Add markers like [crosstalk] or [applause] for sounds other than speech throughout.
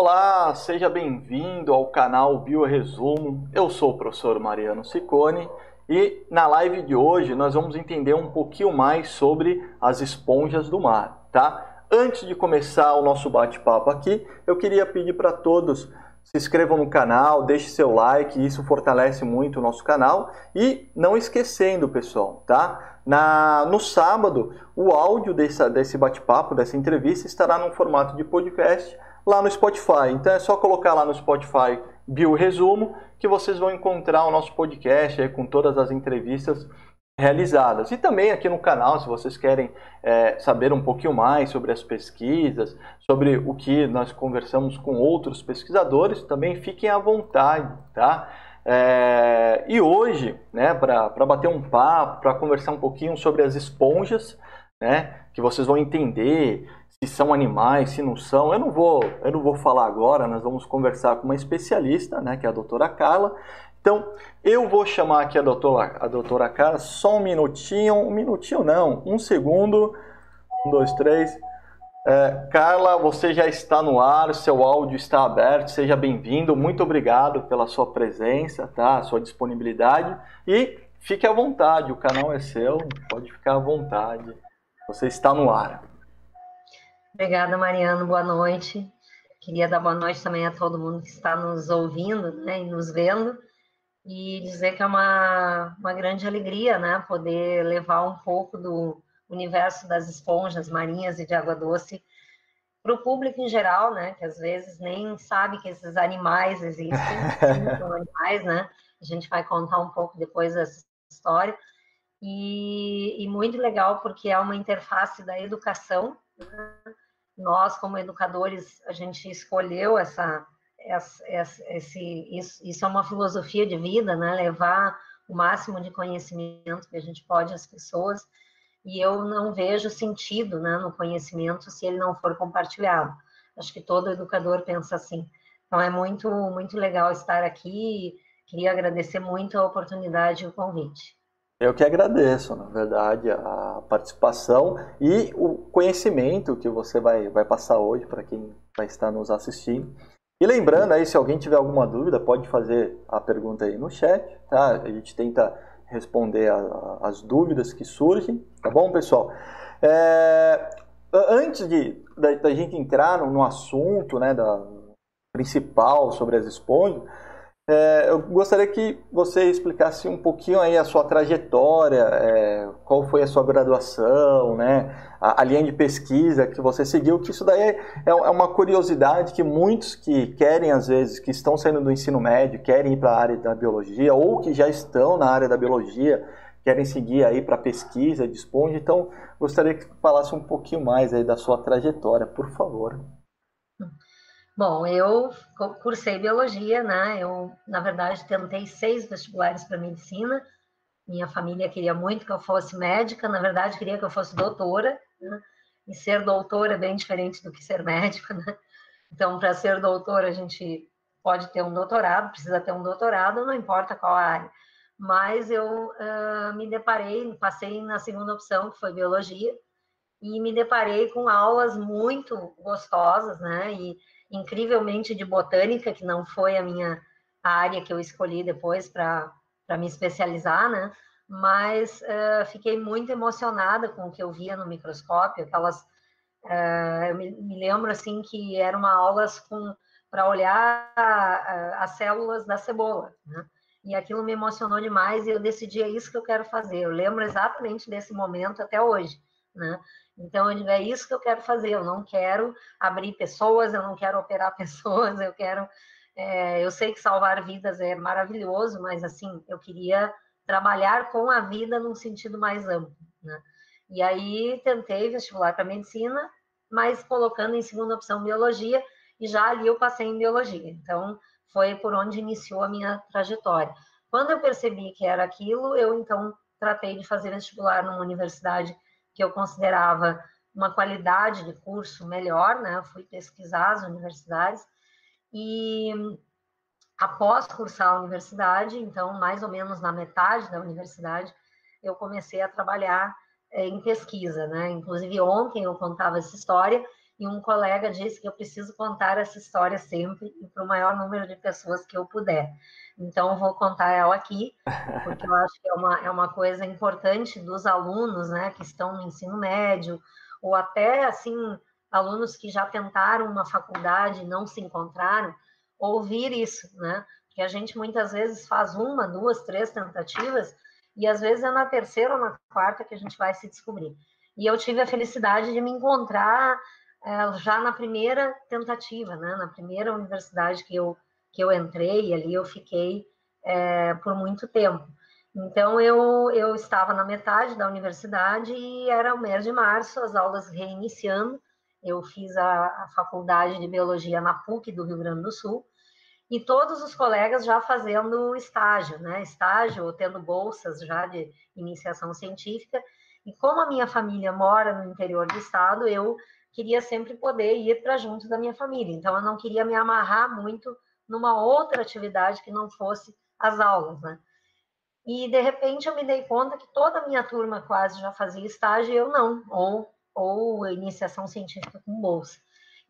Olá, seja bem-vindo ao canal Bioresumo. Eu sou o professor Mariano Ciccone e na live de hoje nós vamos entender um pouquinho mais sobre as esponjas do mar, tá? Antes de começar o nosso bate-papo aqui, eu queria pedir para todos se inscrevam no canal, deixe seu like, isso fortalece muito o nosso canal. E não esquecendo, pessoal, tá? Na, no sábado, o áudio desse, desse bate-papo, dessa entrevista, estará no formato de podcast lá no Spotify. Então é só colocar lá no Spotify Bio Resumo que vocês vão encontrar o nosso podcast aí, com todas as entrevistas realizadas. E também aqui no canal, se vocês querem é, saber um pouquinho mais sobre as pesquisas, sobre o que nós conversamos com outros pesquisadores, também fiquem à vontade, tá? É, e hoje, né, para bater um papo, para conversar um pouquinho sobre as esponjas, né, que vocês vão entender se são animais, se não são, eu não vou, eu não vou falar agora, nós vamos conversar com uma especialista, né, que é a doutora Carla, então, eu vou chamar aqui a doutora, a doutora Carla, só um minutinho, um minutinho não, um segundo, um, dois, três. É, Carla, você já está no ar, seu áudio está aberto, seja bem-vindo, muito obrigado pela sua presença, tá? sua disponibilidade e fique à vontade, o canal é seu, pode ficar à vontade, você está no ar. Obrigada, Mariano, boa noite. Queria dar boa noite também a todo mundo que está nos ouvindo né, e nos vendo e dizer que é uma, uma grande alegria, né, poder levar um pouco do universo das esponjas marinhas e de água doce para o público em geral, né, que às vezes nem sabe que esses animais existem, [laughs] são animais, né, a gente vai contar um pouco depois dessa história, e, e muito legal porque é uma interface da educação, né? Nós como educadores, a gente escolheu essa esse, isso, isso é uma filosofia de vida, né? Levar o máximo de conhecimento que a gente pode às pessoas. E eu não vejo sentido né, no conhecimento se ele não for compartilhado. Acho que todo educador pensa assim. Então é muito, muito legal estar aqui. Queria agradecer muito a oportunidade e o convite. Eu que agradeço, na verdade, a participação e o conhecimento que você vai, vai passar hoje para quem vai estar nos assistindo. E lembrando aí, se alguém tiver alguma dúvida, pode fazer a pergunta aí no chat, tá? A gente tenta responder a, a, as dúvidas que surgem, tá bom, pessoal? É, antes de da, da, gente entrar no, no assunto, né, da principal sobre as esponjas, é, eu gostaria que você explicasse um pouquinho aí a sua trajetória, é, qual foi a sua graduação, né, a, a, linha de pesquisa que você seguiu, que isso daí é, é, uma curiosidade que muitos que querem, às vezes, que estão saindo do ensino médio, querem ir para a área da biologia, ou que já estão na área da biologia, querem seguir aí para pesquisa esponja, então gostaria que falasse um pouquinho mais aí da sua trajetória, por favor. Bom, eu cursei biologia, né? Eu, na verdade, tentei seis vestibulares para medicina. Minha família queria muito que eu fosse médica, na verdade, queria que eu fosse doutora. Né? E ser doutora é bem diferente do que ser médico, né? Então, para ser doutora, a gente pode ter um doutorado, precisa ter um doutorado, não importa qual área. Mas eu uh, me deparei, passei na segunda opção, que foi biologia, e me deparei com aulas muito gostosas, né? E incrivelmente de botânica, que não foi a minha área que eu escolhi depois para me especializar, né? Mas uh, fiquei muito emocionada com o que eu via no microscópio, aquelas. Uh, eu me, me, lembro assim que eram aulas com para olhar uh, as células da cebola, né? E aquilo me emocionou demais e eu decidi é isso que eu quero fazer. Eu lembro exatamente desse momento até hoje, né? Então, eu digo, é isso que eu quero fazer. Eu não quero abrir pessoas, eu não quero operar [laughs] pessoas, eu quero. É, eu sei que salvar vidas é maravilhoso, mas assim, eu queria trabalhar com a vida num sentido mais amplo. Né? E aí tentei vestibular para medicina, mas colocando em segunda opção biologia, e já ali eu passei em biologia. Então, foi por onde iniciou a minha trajetória. Quando eu percebi que era aquilo, eu então tratei de fazer vestibular numa universidade que eu considerava uma qualidade de curso melhor, né? Eu fui pesquisar as universidades e após cursar a universidade, então mais ou menos na metade da universidade, eu comecei a trabalhar é, em pesquisa, né? Inclusive ontem eu contava essa história e um colega disse que eu preciso contar essa história sempre e para o maior número de pessoas que eu puder. Então, vou contar ela aqui, porque eu acho que é uma, é uma coisa importante dos alunos, né, que estão no ensino médio, ou até, assim, alunos que já tentaram uma faculdade e não se encontraram, ouvir isso, né? Porque a gente muitas vezes faz uma, duas, três tentativas, e às vezes é na terceira ou na quarta que a gente vai se descobrir. E eu tive a felicidade de me encontrar já na primeira tentativa, né? Na primeira universidade que eu que eu entrei, ali eu fiquei é, por muito tempo. Então, eu, eu estava na metade da universidade e era o mês de março, as aulas reiniciando. Eu fiz a, a faculdade de Biologia na PUC do Rio Grande do Sul, e todos os colegas já fazendo estágio, né? Estágio ou tendo bolsas já de iniciação científica. E como a minha família mora no interior do estado, eu queria sempre poder ir para junto da minha família. Então, eu não queria me amarrar muito numa outra atividade que não fosse as aulas, né? E de repente eu me dei conta que toda a minha turma quase já fazia estágio e eu não, ou, ou iniciação científica com bolsa.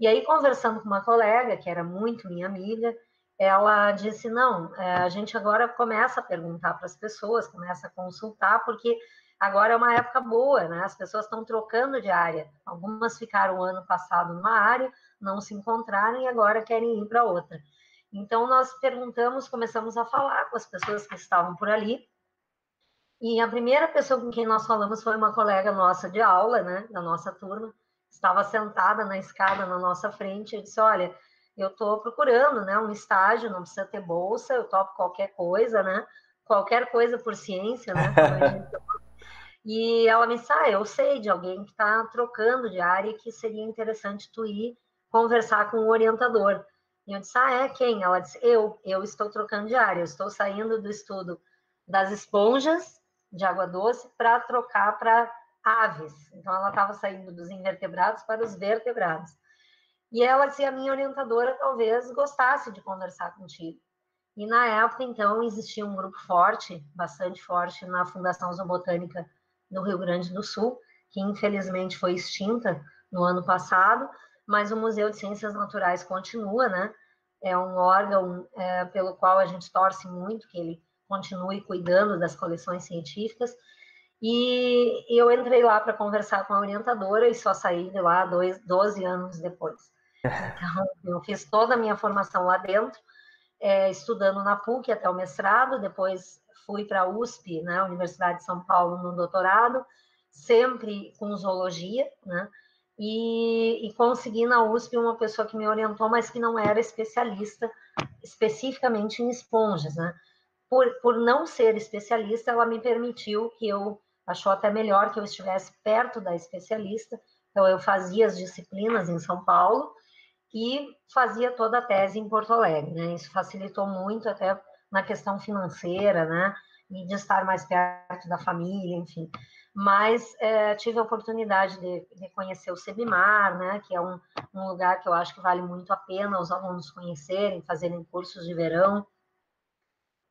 E aí, conversando com uma colega, que era muito minha amiga, ela disse: não, é, a gente agora começa a perguntar para as pessoas, começa a consultar, porque agora é uma época boa, né? As pessoas estão trocando de área. Algumas ficaram o ano passado numa área, não se encontraram e agora querem ir para outra. Então, nós perguntamos, começamos a falar com as pessoas que estavam por ali. E a primeira pessoa com quem nós falamos foi uma colega nossa de aula, né, da nossa turma, estava sentada na escada na nossa frente. Eu disse: Olha, eu estou procurando né, um estágio, não precisa ter bolsa, eu topo qualquer coisa, né? Qualquer coisa por ciência, né? [laughs] e ela me disse: Ah, eu sei de alguém que está trocando de área que seria interessante tu ir conversar com o orientador. E eu disse, ah, é quem? Ela disse, eu, eu estou trocando de área, eu estou saindo do estudo das esponjas de água doce para trocar para aves. Então, ela estava saindo dos invertebrados para os vertebrados. E ela disse, a minha orientadora talvez gostasse de conversar contigo. E na época, então, existia um grupo forte, bastante forte, na Fundação Zoobotânica do Rio Grande do Sul, que infelizmente foi extinta no ano passado, mas o Museu de Ciências Naturais continua, né? É um órgão é, pelo qual a gente torce muito que ele continue cuidando das coleções científicas. E eu entrei lá para conversar com a orientadora e só saí de lá dois, 12 anos depois. Então, eu fiz toda a minha formação lá dentro, é, estudando na PUC até o mestrado, depois fui para a USP, né, Universidade de São Paulo, no doutorado, sempre com zoologia, né? e, e consegui na USP uma pessoa que me orientou, mas que não era especialista especificamente em esponjas, né? Por, por não ser especialista, ela me permitiu que eu achou até melhor que eu estivesse perto da especialista. Então, eu fazia as disciplinas em São Paulo e fazia toda a tese em Porto Alegre, né? Isso facilitou muito até na questão financeira, né? E de estar mais perto da família, enfim. Mas é, tive a oportunidade de, de, conhecer o Sebimar, né, que é um, um, lugar que eu acho que vale muito a pena os alunos conhecerem, fazerem cursos de verão,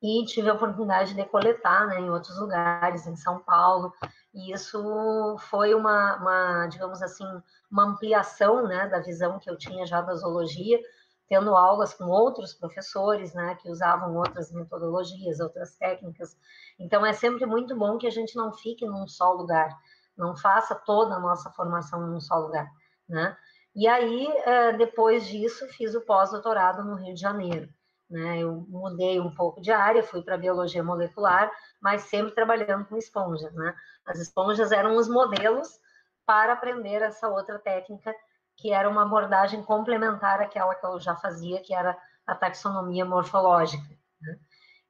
e tive a oportunidade de coletar né, em outros lugares, em São Paulo, e isso foi uma, uma digamos assim, uma ampliação né, da visão que eu tinha já da zoologia, tendo aulas com outros professores, né, que usavam outras metodologias, outras técnicas. Então, é sempre muito bom que a gente não fique num só lugar, não faça toda a nossa formação num só lugar, né? E aí, é, depois disso, fiz o pós-doutorado no Rio de Janeiro. Né? Eu mudei um pouco de área, fui para biologia molecular, mas sempre trabalhando com esponjas. Né? As esponjas eram os modelos para aprender essa outra técnica que era uma abordagem complementar àquela que eu já fazia, que era a taxonomia morfológica. Né?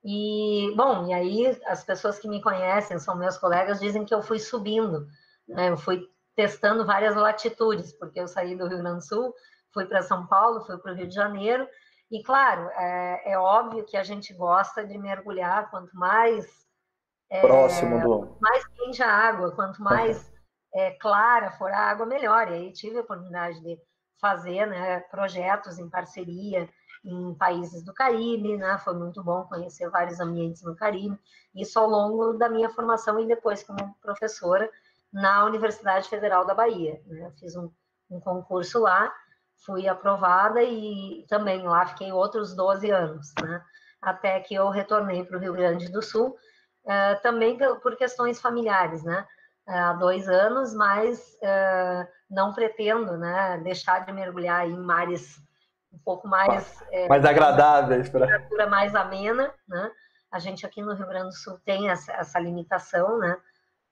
E, bom, e aí as pessoas que me conhecem, são meus colegas, dizem que eu fui subindo, né? eu fui testando várias latitudes, porque eu saí do Rio Grande do Sul, fui para São Paulo, fui para o Rio de Janeiro, e claro, é, é, óbvio que a gente gosta de mergulhar, quanto mais... É, Próximo do... Mais quente a água, quanto mais é, clara for a água, melhor. E aí tive a oportunidade de fazer né, projetos em parceria em países do Caribe, né? Foi muito bom conhecer vários ambientes no Caribe. Isso ao longo da minha formação e depois como professora na Universidade Federal da Bahia. Né? Fiz um, um concurso lá, fui aprovada e também lá fiquei outros 12 anos, né? Até que eu retornei para o Rio Grande do Sul, uh, também por questões familiares, né? Há dois anos, mas uh, não pretendo, né? Deixar de mergulhar em mares um pouco mais... É, mais agradáveis. Para... Temperatura mais amena, né? A gente aqui no Rio Grande do Sul tem essa, essa limitação, né?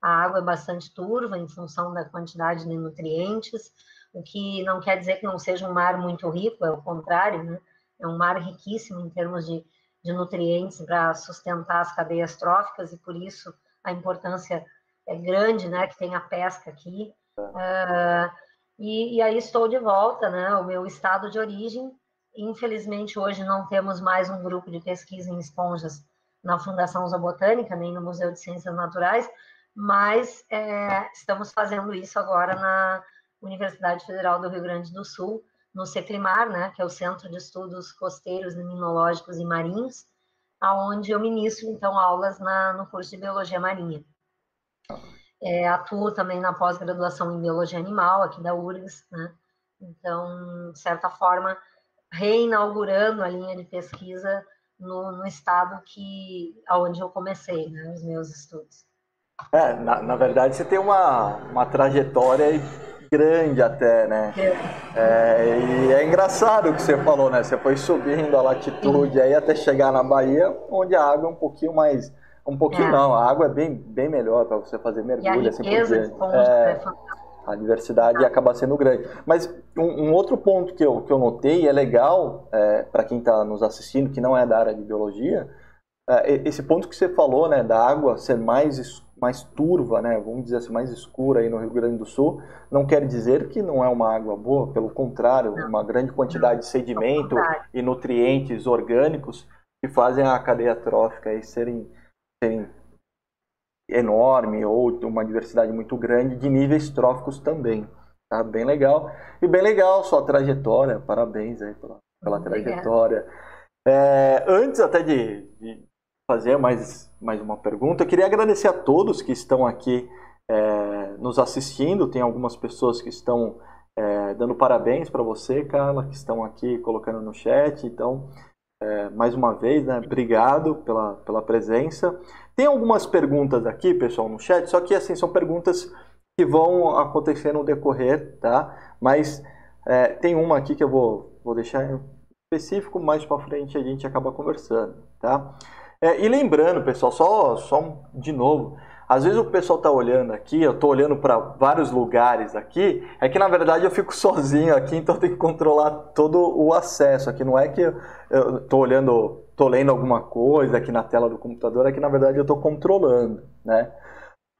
A água é bastante turva em função da quantidade de nutrientes, o que não quer dizer que não seja um mar muito rico, é o contrário, né? É um mar riquíssimo em termos de, de nutrientes para sustentar as cadeias tróficas e por isso a importância é grande, né? Que tem a pesca aqui. Uh, e, e, aí estou de volta, né? O meu estado de origem. Infelizmente hoje não temos mais um grupo de pesquisa em esponjas na Fundação Zoobotânica nem no Museu de Ciências Naturais, mas é, estamos fazendo isso agora na Universidade Federal do Rio Grande do Sul, no CECLIMAR, né, que é o Centro de Estudos Costeiros, Liminológicos e Marinhos, aonde eu ministro, então, aulas na, no curso de Biologia Marinha. É, atuo também na pós-graduação em Biologia Animal, aqui da URGS, né? Então, de certa forma, reinaugurando a linha de pesquisa no, no estado que, onde eu comecei, né, os meus estudos. É, na, na verdade, você tem uma, uma trajetória grande até, né? É. é, e é engraçado o que você falou, né? Você foi subindo a latitude aí até chegar na Bahia, onde a água é um pouquinho mais. Um pouquinho é. não, a água é bem, bem melhor para você fazer mergulho, assim por diante. É, a diversidade acaba sendo grande. Mas um, um, outro ponto que eu, que eu notei, é legal é, para quem está nos assistindo, que não é da área de biologia, é, esse ponto que você falou, né, da água ser mais mais turva, né, vamos dizer assim, mais escura aí no Rio Grande do Sul, não quer dizer que não é uma água boa, pelo contrário, uma grande quantidade de sedimento e nutrientes orgânicos que fazem a cadeia trófica aí serem, serem enorme ou uma diversidade muito grande de níveis tróficos também. Tá bem legal. E bem legal sua trajetória, parabéns aí pela, pela trajetória. É, antes até de, de fazer mais, mais uma pergunta. Eu queria agradecer a todos que estão aqui é, nos assistindo. Tem algumas pessoas que estão é, dando parabéns para você, Carla, que estão aqui colocando no chat. Então, é, mais uma vez, né, obrigado pela, pela presença. Tem algumas perguntas aqui, pessoal, no chat, só que assim, são perguntas que vão acontecer no decorrer, tá? Mas é, tem uma aqui que eu vou, vou deixar específico, mais para frente a gente acaba conversando, tá? É, e lembrando, pessoal, só, só de novo, às vezes o pessoal está olhando aqui, eu estou olhando para vários lugares aqui, é que na verdade eu fico [laughs] sozinho aqui, então eu tenho que controlar todo o acesso aqui. Não é que eu estou olhando, estou lendo alguma coisa aqui na tela do computador, é que na verdade eu estou controlando, né?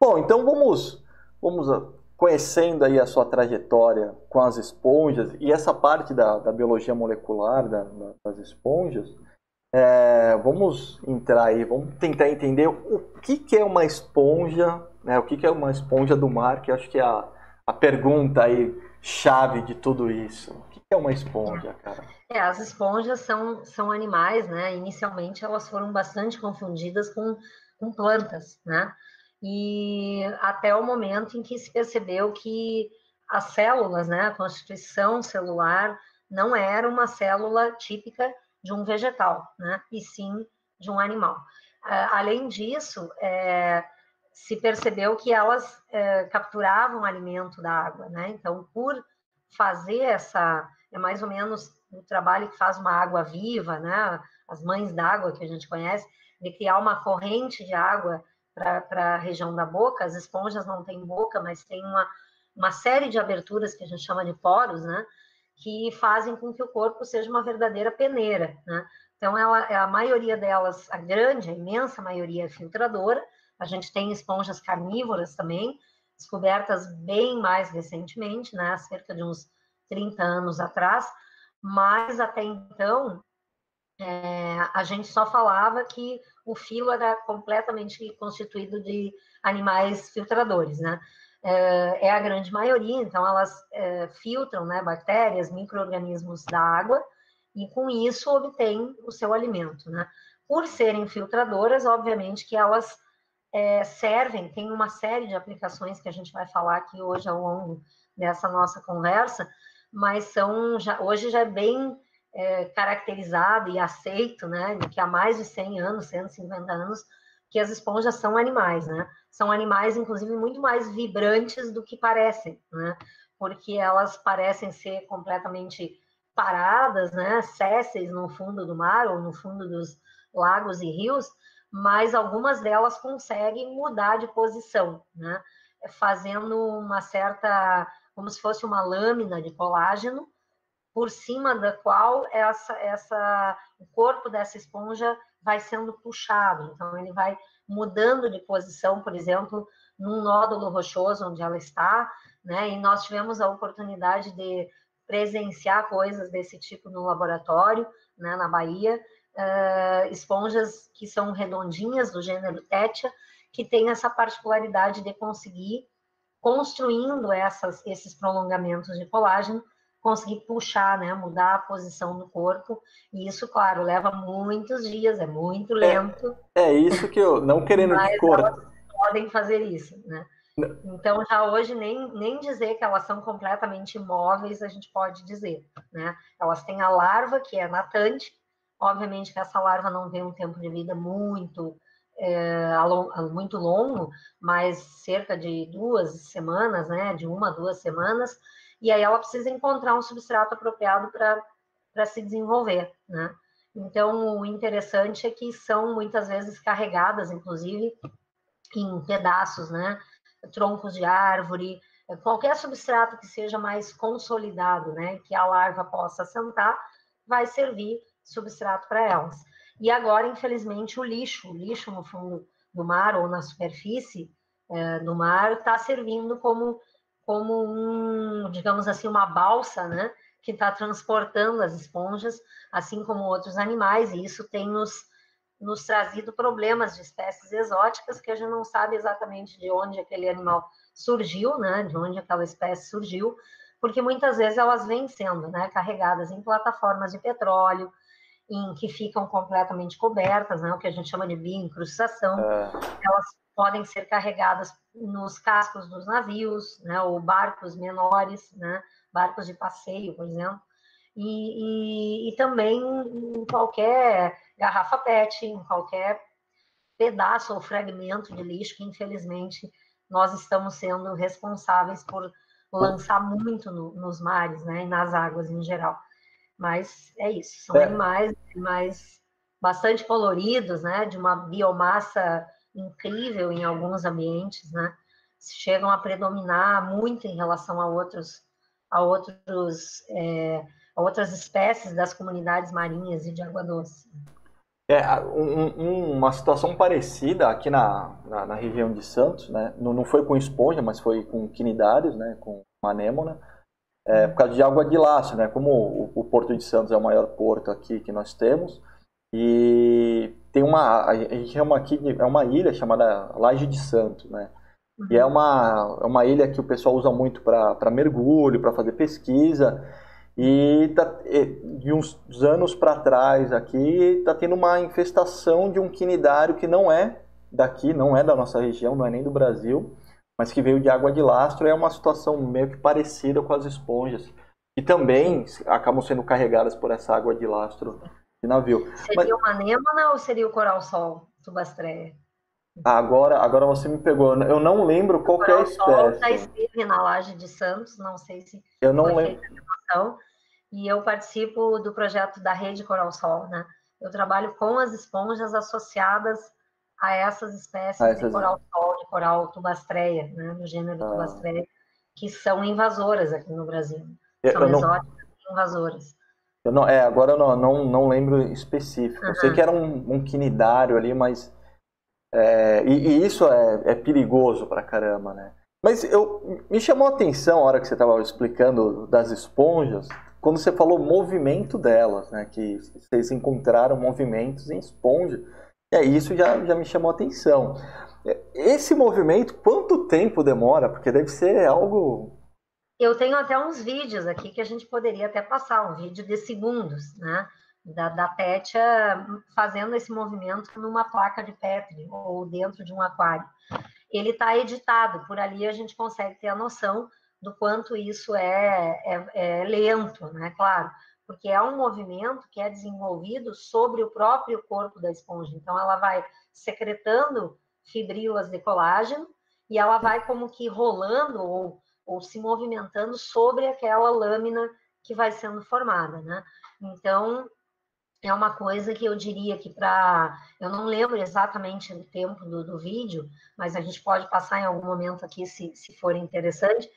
Bom, então vamos, vamos conhecendo aí a sua trajetória com as esponjas e essa parte da, da biologia molecular da, das esponjas. É, vamos entrar aí, vamos tentar entender o que, que é uma esponja, né? O que, que é uma esponja do mar, que acho que é a, a pergunta aí chave de tudo isso. O que, que é uma esponja, cara? É, as esponjas são, são animais, né? Inicialmente elas foram bastante confundidas com, com plantas, né? E até o momento em que se percebeu que as células, né, a constituição celular não era uma célula típica de um vegetal, né? E sim de um animal. além disso, é, se percebeu que elas é, capturavam alimento da água, né? Então, por fazer essa, é mais ou menos o trabalho que faz uma água viva, né? As mães d'água que a gente conhece, de criar uma corrente de água para a região da boca. As esponjas não têm boca, mas tem uma, uma série de aberturas que a gente chama de poros, né? Que fazem com que o corpo seja uma verdadeira peneira, né? Então, ela, a maioria delas, a grande, a imensa maioria é filtradora. A gente tem esponjas carnívoras também, descobertas bem mais recentemente, né? Cerca de uns 30 anos atrás. Mas, até então, é, a gente só falava que o filo era completamente constituído de animais filtradores, né? É, é a grande maioria, então elas é, filtram né, bactérias, micro-organismos da água e com isso obtêm o seu alimento. Né? Por serem filtradoras, obviamente que elas é, servem, tem uma série de aplicações que a gente vai falar aqui hoje ao longo dessa nossa conversa, mas são já, hoje já é bem é, caracterizado e aceito, né, que há mais de 100 anos, 150 anos, que as esponjas são animais, né? São animais, inclusive, muito mais vibrantes do que parecem, né? Porque elas parecem ser completamente paradas, né? Césseis no fundo do mar ou no fundo dos lagos e rios, mas algumas delas conseguem mudar de posição, né? Fazendo uma certa, como se fosse uma lâmina de colágeno, por cima da qual essa, essa, o corpo dessa esponja vai sendo puxado. Então, ele vai mudando de posição, por exemplo, num nódulo rochoso onde ela está, né? E nós tivemos a oportunidade de presenciar coisas desse tipo no laboratório, né, na Bahia, uh, esponjas que são redondinhas do gênero Tétia, que tem essa particularidade de conseguir, construindo essas, esses prolongamentos de colágeno, conseguir puxar, né, mudar a posição do corpo. E isso, claro, leva muitos dias, é muito é, lento. É, é isso que eu, não querendo cortar. podem fazer isso, né? Então, já hoje, nem, nem dizer que elas são completamente imóveis, a gente pode dizer, né? Elas têm a larva, que é natante, obviamente que essa larva não tem um tempo de vida muito, é, muito longo, mas cerca de duas semanas, né? De uma, duas semanas, e aí ela precisa encontrar um substrato apropriado para se desenvolver, né? Então, o interessante é que são muitas vezes carregadas, inclusive, em pedaços, né? troncos de árvore, qualquer substrato que seja mais consolidado, né, que a larva possa assentar, vai servir substrato para elas. E agora, infelizmente, o lixo, o lixo no fundo do mar ou na superfície é, do mar está servindo como, como um, digamos assim, uma balsa, né, que está transportando as esponjas, assim como outros animais, e isso tem nos, nos trazido problemas de espécies exóticas que a gente não sabe exatamente de onde aquele animal surgiu, né, de onde aquela espécie surgiu, porque muitas vezes elas vêm sendo né, carregadas em plataformas de petróleo, em que ficam completamente cobertas, né, o que a gente chama de bioincrustação. É. Elas podem ser carregadas nos cascos dos navios, né, ou barcos menores, né, barcos de passeio, por exemplo, e, e, e também em qualquer garrafa PET, em qualquer pedaço ou fragmento de lixo que, infelizmente, nós estamos sendo responsáveis por lançar muito no, nos mares, né, e nas águas em geral. Mas é isso, são é. animais, animais bastante coloridos, né, de uma biomassa incrível em alguns ambientes, né, chegam a predominar muito em relação a outros, a outros, é, a outras espécies das comunidades marinhas e de água doce. É, um, uma situação parecida aqui na, na, na, região de Santos, né? Não, não foi com esponja, mas foi com quinidários, né? Com anêmona, é, por causa de água de laço, né? Como o, o, Porto de Santos é o maior porto aqui que nós temos, e tem uma, a gente chama aqui é uma ilha chamada Laje de Santos, né? E é uma, é uma ilha que o pessoal usa muito para mergulho, para fazer pesquisa, e tá, de uns anos para trás aqui está tendo uma infestação de um quinidário que não é daqui, não é da nossa região, não é nem do Brasil, mas que veio de água de lastro. É uma situação meio que parecida com as esponjas, que também acabam sendo carregadas por essa água de lastro de navio. Seria mas... uma anêmona ou seria o coral-sol, tubastreia? Agora, agora você me pegou. Eu não lembro qual é a espécie. Já esteve na laje de Santos, não sei se. Eu não lembro e eu participo do projeto da Rede Coral Sol, né? Eu trabalho com as esponjas associadas a essas espécies ah, essas... de coral sol, de coral tubastreia, né? Do gênero ah. tubastreia, que são invasoras aqui no Brasil. São eu exóticas não... e invasoras. Eu não, é, agora eu não, não, não lembro específico. Uhum. Eu sei que era um, um quinidário ali, mas. É, e, e, isso é, é perigoso pra caramba, né? Mas eu, me chamou a atenção a hora que você estava explicando das esponjas quando você falou movimento delas, né? Que vocês encontraram movimentos em esponja. E aí isso já, já me chamou a atenção. Esse movimento, quanto tempo demora? Porque deve ser algo. Eu tenho até uns vídeos aqui que a gente poderia até passar, um vídeo de segundos, né? Da, da fazendo esse movimento numa placa de Petri ou dentro de um aquário. Ele está editado, por ali a gente consegue ter a noção do quanto isso é, é, é lento, né? Claro, porque é um movimento que é desenvolvido sobre o próprio corpo da esponja. Então, ela vai secretando fibrilas de colágeno e ela vai como que rolando ou, ou se movimentando sobre aquela lâmina que vai sendo formada, né? Então, é uma coisa que eu diria que para. Eu não lembro exatamente o tempo do, do, vídeo, mas a gente pode passar em algum momento aqui se, se for interessante.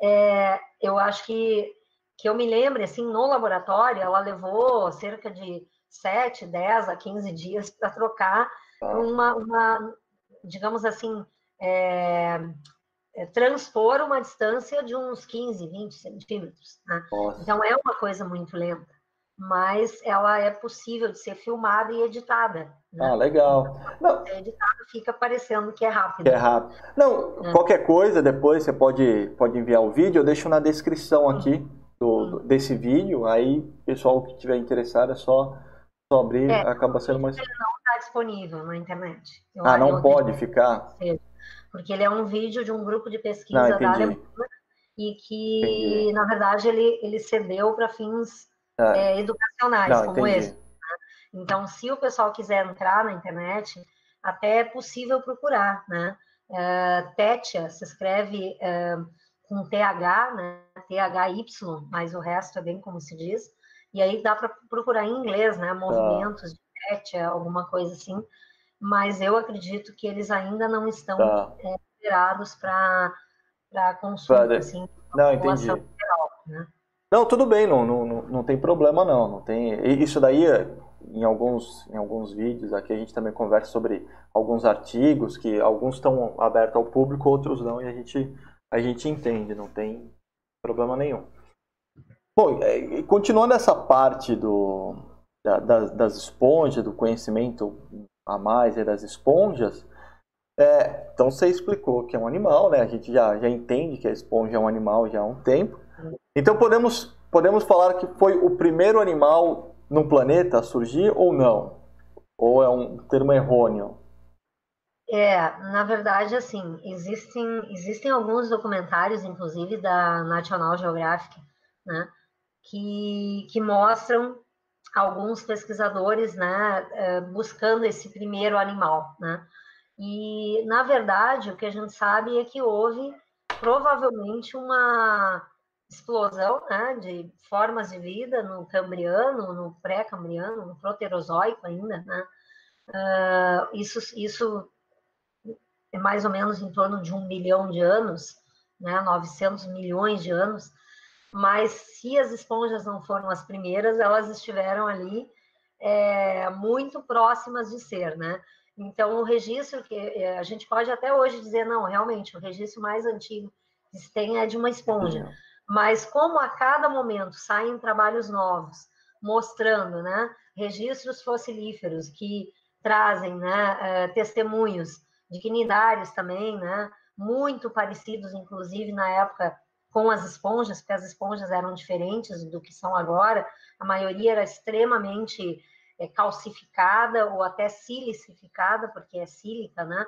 É, eu acho que, que eu me lembre, assim, no laboratório, ela levou cerca de 7, 10 a 15 dias para trocar tá. uma, uma, digamos assim, é, é, transpor uma distância de uns 15, 20 centímetros. Né? Então é uma coisa muito lenta, mas ela é possível de ser filmada e editada. Né? Ah, legal. Não. É editada fica parecendo que é rápido. É rápido. Não, é. qualquer coisa depois você pode, pode enviar o vídeo, eu deixo na descrição aqui do, desse vídeo, aí pessoal que tiver interessado é só, abrir, é, acaba sendo mais... Ele não está disponível na internet. Eu, ah, não pode ficar? Sim porque ele é um vídeo de um grupo de pesquisa Não, da Alemanha e que, entendi. na verdade, ele, ele cedeu para fins ah. é, educacionais, Não, como entendi. esse. Né? Então, se o pessoal quiser entrar na internet, até é possível procurar, né? Uh, Tétia se escreve uh, com TH, né? T-H-Y, mas o resto é bem como se diz. E aí dá para procurar em inglês, né? Tá. Movimentos de Tétia, alguma coisa assim mas eu acredito que eles ainda não estão tá. é, liberados para consulta, pra... assim, não, entendi. Geral, né? Não, tudo bem, não, não, não tem problema não, não tem. Isso daí, em alguns, em alguns vídeos aqui a gente também conversa sobre alguns artigos que alguns estão abertos ao público, outros não, e a gente, a gente entende, não tem problema nenhum. Bom, é, continuando essa parte do, da, das, das esponjas, do conhecimento a mais das esponjas, é, então você explicou que é um animal, né? A gente já, já entende que a esponja é um animal já há um tempo. Então podemos, podemos falar que foi o primeiro animal no planeta a surgir ou não? Ou é um termo errôneo? É, na verdade, assim, existem, existem alguns documentários, inclusive da National Geographic, né, que, que mostram alguns pesquisadores, né, é, buscando esse primeiro animal, né? E na verdade o que a gente sabe é que houve provavelmente uma explosão, né, de formas de vida no Cambriano, no pré-Cambriano, no Proterozoico ainda, né? Uh, isso, isso é mais ou menos em torno de um bilhão de anos, né, 900 milhões de anos, mas se as esponjas não foram as primeiras, elas estiveram ali é, muito próximas de ser, né? Então, o registro que é, a gente pode até hoje dizer, não, realmente, o registro mais antigo que se tem é de uma esponja. Mas como a cada momento saem trabalhos novos, mostrando, né, registros fossilíferos que trazem, né, é, testemunhos de quinidários também, né, muito parecidos, inclusive, na época com as esponjas, porque as esponjas eram diferentes do que são agora, a maioria era extremamente é, calcificada ou até silicificada, porque é sílica, né?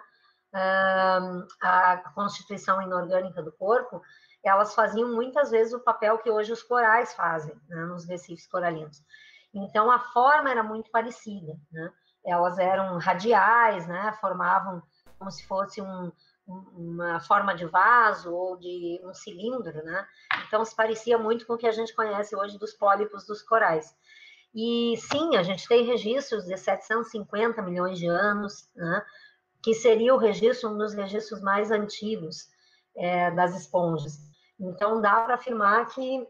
Uh, a constituição inorgânica do corpo, elas faziam muitas vezes o papel que hoje os corais fazem, né, nos recifes coralinos. Então, a forma era muito parecida, né? Elas eram radiais, né? Formavam como se fosse um, uma forma de vaso ou de um cilindro, né? Então se parecia muito com o que a gente conhece hoje dos pólipos dos corais. E sim, a gente tem registros de 750 milhões de anos, né? que seria o registro, um dos registros mais antigos é, das esponjas. Então dá para afirmar que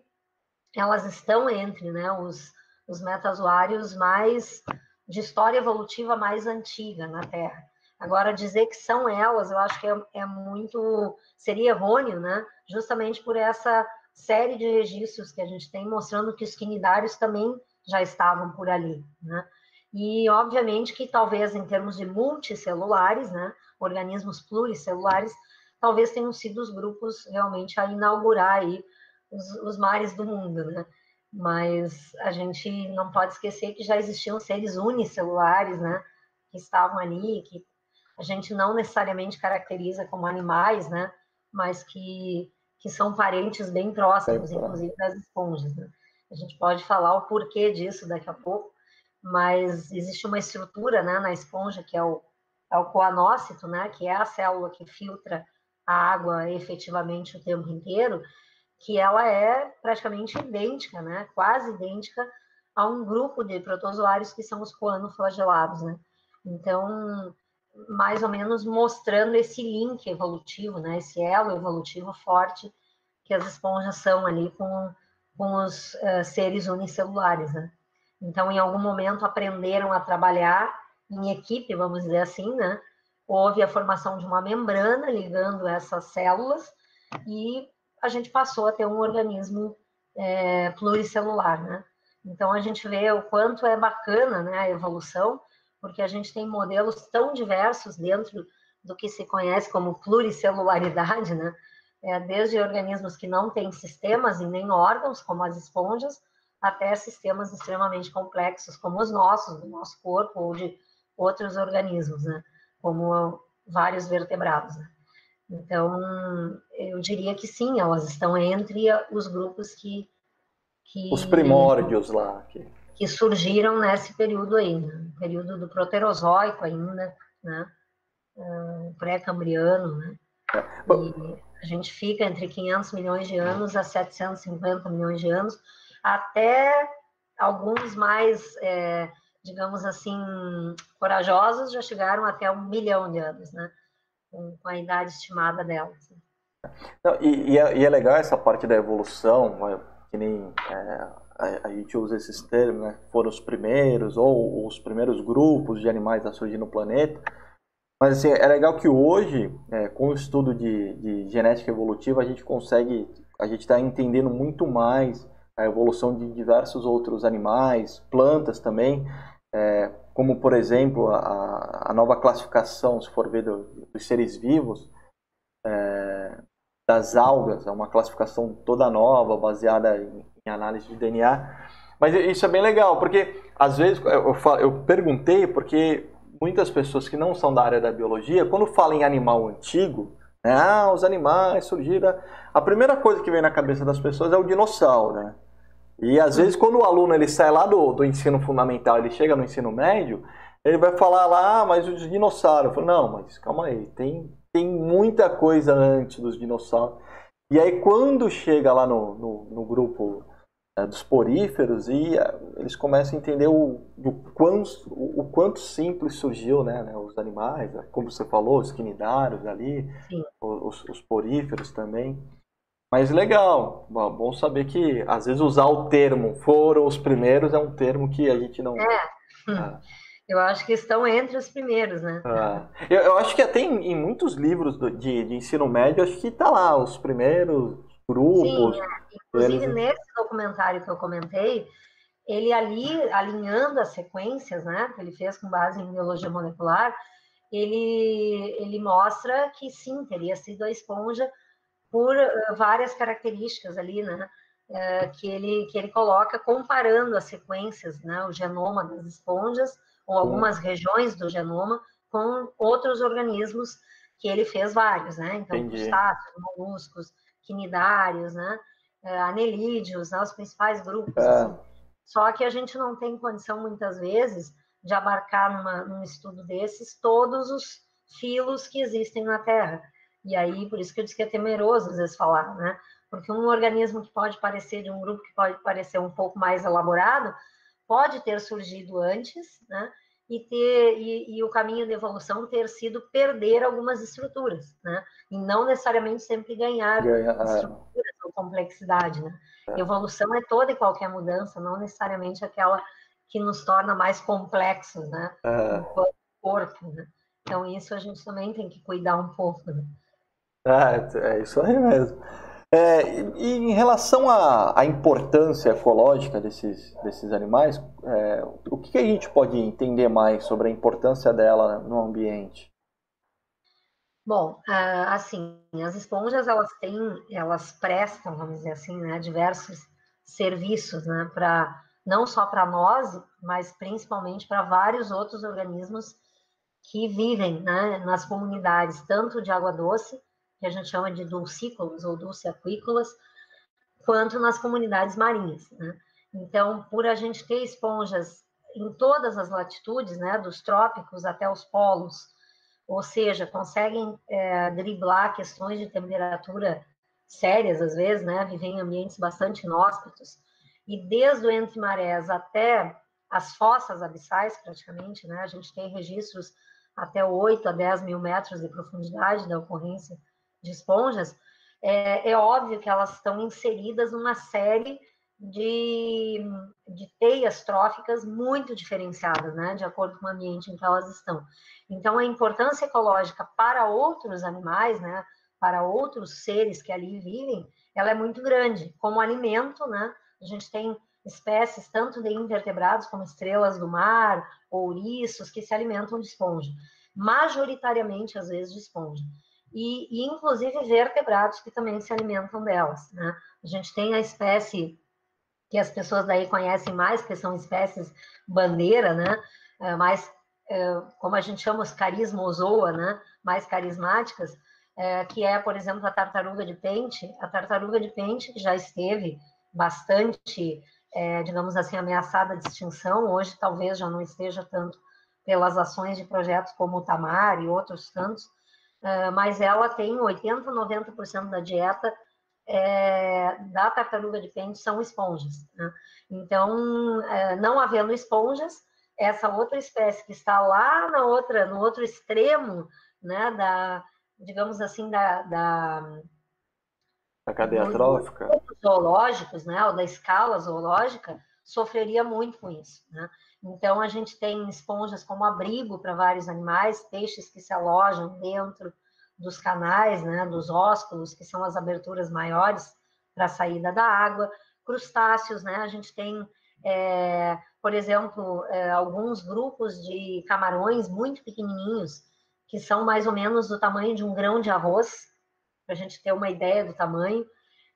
elas estão entre né, os, os metazoários mais de história evolutiva mais antiga na Terra. Agora, dizer que são elas, eu acho que é, é muito. seria errôneo, né? Justamente por essa série de registros que a gente tem mostrando que os quinidários também já estavam por ali, né? E, obviamente, que talvez em termos de multicelulares, né? Organismos pluricelulares, talvez tenham sido os grupos realmente a inaugurar aí os, os mares do mundo, né? Mas a gente não pode esquecer que já existiam seres unicelulares, né? Que estavam ali, que a gente não necessariamente caracteriza como animais, né? Mas que, que são parentes bem próximos, inclusive das esponjas. Né? A gente pode falar o porquê disso daqui a pouco, mas existe uma estrutura né, na esponja que é o, é o coanócito, né, que é a célula que filtra a água efetivamente o tempo inteiro, que ela é praticamente idêntica, né, quase idêntica a um grupo de protozoários que são os coanoflagelados, né? Então, mais ou menos mostrando esse link evolutivo, né, esse elo evolutivo forte que as esponjas são ali com, com os uh, seres unicelulares, né? Então, em algum momento aprenderam a trabalhar em equipe, vamos dizer assim, né? Houve a formação de uma membrana ligando essas células e a gente passou a ter um organismo é, pluricelular, né? Então, a gente vê o quanto é bacana né, a evolução, porque a gente tem modelos tão diversos dentro do que se conhece como pluricelularidade, né? É, desde organismos que não têm sistemas e nem órgãos, como as esponjas, até sistemas extremamente complexos, como os nossos, do nosso corpo ou de outros organismos, né? Como vários vertebrados. Né? Então, eu diria que sim, elas estão entre os grupos que. que os primórdios lá. Que... que surgiram nesse período aí, né? período do Proterozoico ainda, né? Uh, Pré-cambriano, né? E a gente fica entre 500 milhões de anos a 750 milhões de anos, até alguns mais, é, digamos assim, corajosos já chegaram até um milhão de anos, né? Com, a idade estimada delas. Né? Não, e, e, é, e, é, legal essa parte da evolução, que nem é, a, a, gente usa esses termos, né? Foram os primeiros, ou os primeiros grupos de animais a surgir no planeta. Mas assim, é legal que hoje, é, com o estudo de, de genética evolutiva, a gente consegue, a gente está entendendo muito mais a evolução de diversos outros animais, plantas também, é, como por exemplo a, a, nova classificação, se for ver do, dos seres vivos, é, das algas, é uma classificação toda nova, baseada em, análise de DNA. Mas isso é bem legal, porque às vezes eu, eu, eu perguntei porque muitas pessoas que não são da área da biologia, quando falam em animal antigo, né, ah, os animais surgiram. A primeira coisa que vem na cabeça das pessoas é o dinossauro, né? E às vezes quando o aluno ele sai lá do, do ensino fundamental, ele chega no ensino médio, ele vai falar lá, ah, mas os dinossauros. Eu falo, não, mas calma aí, tem, tem muita coisa antes dos dinossauros. E aí quando chega lá no, no, no grupo é, dos poríferos, e é, eles começam a entender o, o, quanto, o, o quanto simples surgiu né, né, os animais, como você falou, os quinidários ali, os, os poríferos também. Mas legal, bom saber que às vezes usar o termo foram os primeiros é um termo que a gente não. É. Eu acho que estão entre os primeiros, né? Ah. Eu, eu, acho que até em, em muitos livros do, de, de, ensino médio, acho que está lá, os primeiros grupos. Sim, é. inclusive eles... nesse documentário que eu comentei, ele ali, alinhando as sequências, né, que ele fez com base em biologia molecular, ele, ele mostra que sim, teria sido a esponja por uh, várias características ali, né? Uh, que, ele, que ele coloca comparando as sequências, né? O genoma das esponjas, ou algumas regiões do genoma, com outros organismos que ele fez vários, né? Então, crustáceos, moluscos, quinidários, né? Uh, anelídeos, né? os principais grupos. É. Assim. Só que a gente não tem condição, muitas vezes, de abarcar numa, num estudo desses todos os filos que existem na Terra. E aí, por isso que eu disse que é temeroso às vezes falar, né? Porque um organismo que pode parecer de um grupo que pode parecer um pouco mais elaborado, pode ter surgido antes, né? E, ter, e, e, o caminho de evolução ter sido perder algumas estruturas, né? E não necessariamente sempre ganhar Ganha, é. estruturas ou complexidade, né? É. Evolução é toda e qualquer mudança, não necessariamente aquela que nos torna mais complexos, né? É. Corpo, né? Então, isso a gente também tem que cuidar um pouco, né? É, é isso aí mesmo. É, e, em relação à, à, importância ecológica desses, desses animais, é, o que, a gente pode entender mais sobre a importância dela no ambiente? Bom, assim, as esponjas elas têm, elas prestam, vamos dizer assim, né, diversos serviços, né, para não só para nós, mas principalmente para vários outros organismos que vivem, né, nas comunidades, tanto de água doce que a gente chama de dulcícolas ou dulceaquícolas, quanto nas comunidades marinhas. Né? Então, por a gente ter esponjas em todas as latitudes, né, dos trópicos até os polos, ou seja, conseguem é, driblar questões de temperatura sérias, às vezes, né, viver em ambientes bastante inóspitos, e desde o entre marés até as fossas abissais, praticamente, né, a gente tem registros até 8 a 10 mil metros de profundidade da ocorrência de esponjas, é, é óbvio que elas estão inseridas numa série de, de teias tróficas muito diferenciadas, né, de acordo com o ambiente em que elas estão. Então, a importância ecológica para outros animais, né, para outros seres que ali vivem, ela é muito grande. Como alimento, né, a gente tem espécies tanto de invertebrados como estrelas do mar, ouriços, que se alimentam de esponja, majoritariamente, às vezes, de esponja. E, e, inclusive vertebrados que também se alimentam delas. Né? A gente tem a espécie que as pessoas daí conhecem mais, que são espécies bandeira, né? É, mais, é, como a gente chama os carismozoa, né? Mais carismáticas, é, que é, por exemplo, a tartaruga de pente. A tartaruga de pente, que já esteve bastante, é, digamos assim, ameaçada de extinção, hoje talvez já não esteja tanto pelas ações de projetos como o Tamar e outros tantos, é, mas ela tem 80%, 90% da dieta é, da tartaruga de pente são esponjas. Né? Então, é, não havendo esponjas, essa outra espécie que está lá na outra, no outro extremo, né, da, digamos assim, da, da a cadeia trófica zoológicos, né, ou da escala zoológica, sofreria muito com isso, né? Então a gente tem esponjas como abrigo para vários animais, peixes que se alojam dentro dos canais, né, dos ósculos, que são as aberturas maiores para a saída da água, crustáceos, né, a gente tem, é, por exemplo, é, alguns grupos de camarões muito pequenininhos, que são mais ou menos do tamanho de um grão de arroz, para a gente ter uma ideia do tamanho,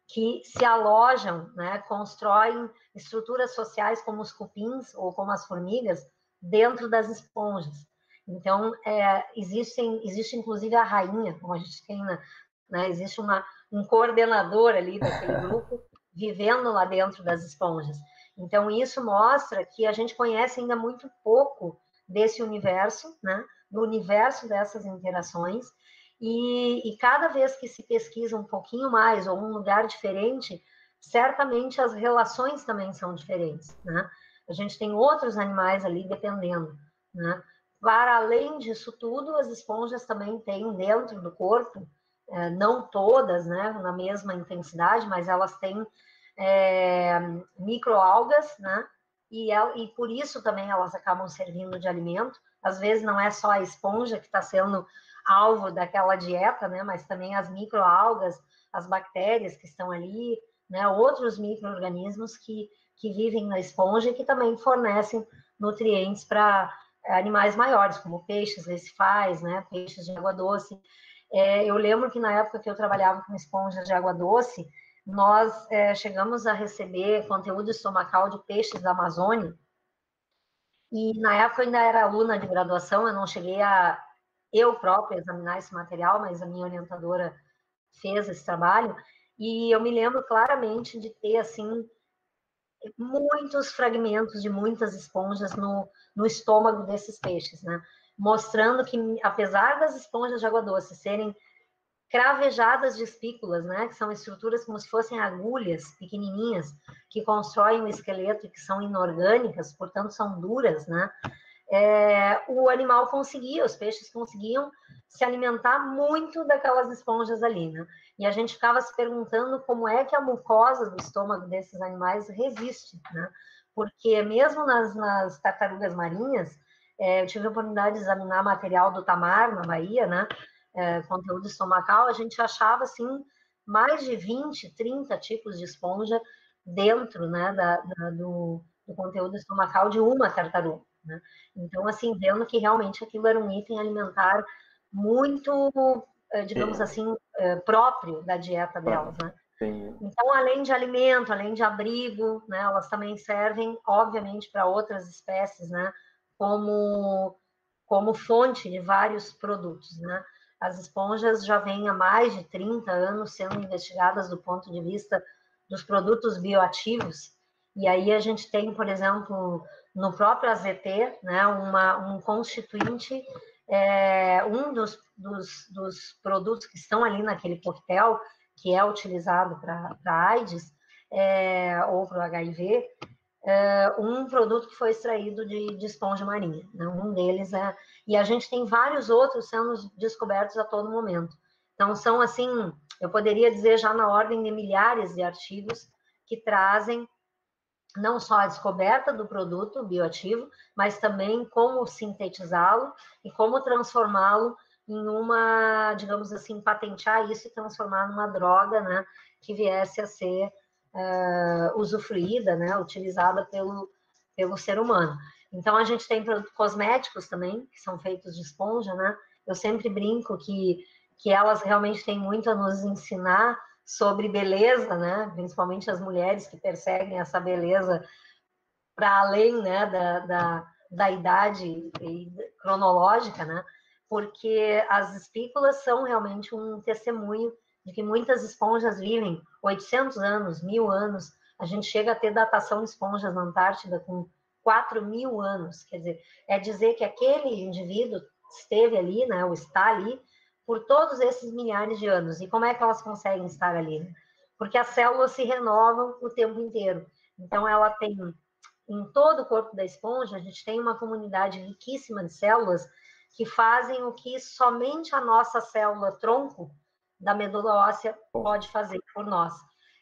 que se alojam, né, constroem estruturas sociais como os cupins ou como as formigas dentro das esponjas. Então, é, existem, existe inclusive a rainha, como a gente tem, né, né, existe uma, um coordenador ali daquele [laughs] grupo vivendo lá dentro das esponjas. Então, isso mostra que a gente conhece ainda muito pouco desse universo, né, do universo dessas interações, e, e cada vez que se pesquisa um pouquinho mais ou um lugar diferente, certamente as relações também são diferentes, né? A gente tem outros animais ali dependendo, né? Para além disso tudo, as esponjas também têm dentro do corpo, é, não todas, né, na mesma intensidade, mas elas têm é, microalgas, né, e, e por isso também elas acabam servindo de alimento. Às vezes não é só a esponja que está sendo alvo daquela dieta, né, mas também as microalgas, as bactérias que estão ali, né, outros micro-organismos que, que vivem na esponja e que também fornecem nutrientes para animais maiores, como peixes, recifais, né, peixes de água doce. É, eu lembro que na época que eu trabalhava com esponjas de água doce, nós é, chegamos a receber conteúdo estomacal de peixes da Amazônia, e na época eu ainda era aluna de graduação, eu não cheguei a eu própria examinar esse material, mas a minha orientadora fez esse trabalho, e eu me lembro claramente de ter, assim, muitos fragmentos de muitas esponjas no, no estômago desses peixes, né? Mostrando que, apesar das esponjas de água doce serem cravejadas de espículas, né? Que são estruturas como se fossem agulhas pequenininhas que constroem o esqueleto e que são inorgânicas, portanto são duras, né? É, o animal conseguia, os peixes conseguiam se alimentar muito daquelas esponjas ali, né? E a gente ficava se perguntando como é que a mucosa do estômago desses animais resiste, né? Porque mesmo nas, nas tartarugas marinhas, é, eu tive a oportunidade de examinar material do Tamar, na Bahia, né? É, conteúdo estomacal, a gente achava, assim, mais de 20, 30 tipos de esponja dentro, né, da, da do, do conteúdo estomacal de uma tartaruga. Né? Então, assim, vendo que realmente aquilo era um item alimentar muito, eh, digamos é. assim, eh, próprio da dieta delas, né? Sim. Então, além de alimento, além de abrigo, né, elas também servem, obviamente, para outras espécies, né, como, como fonte de vários produtos, né? as esponjas já vêm há mais de 30 anos sendo investigadas do ponto de vista dos produtos bioativos. E aí a gente tem, por exemplo, no próprio AZT, né, uma, um constituinte, é, um dos, dos, dos, produtos que estão ali naquele coquetel, que é utilizado para AIDS é, ou para o HIV, é, um produto que foi extraído de, de esponja marinha. Né? Um deles é. E a gente tem vários outros sendo descobertos a todo momento. Então, são assim, eu poderia dizer já na ordem de milhares de artigos que trazem não só a descoberta do produto bioativo, mas também como sintetizá-lo e como transformá-lo em uma, digamos assim, patentear isso e transformar numa droga, né, que viesse a ser uh, usufruída, né, utilizada pelo, pelo ser humano. Então, a gente tem cosméticos também, que são feitos de esponja, né? Eu sempre brinco que, que elas realmente têm muito a nos ensinar sobre beleza, né? Principalmente as mulheres que perseguem essa beleza para além, né, da, da, da idade cronológica, né? Porque as espículas são realmente um testemunho de que muitas esponjas vivem 800 anos, mil anos. A gente chega a ter datação de esponjas na Antártida com 4 mil anos. Quer dizer, é dizer que aquele indivíduo esteve ali, né, ou está ali, por todos esses milhares de anos. E como é que elas conseguem estar ali? Né? Porque as células se renovam o tempo inteiro. Então, ela tem, em todo o corpo da esponja, a gente tem uma comunidade riquíssima de células que fazem o que somente a nossa célula tronco da medula óssea pode fazer por nós.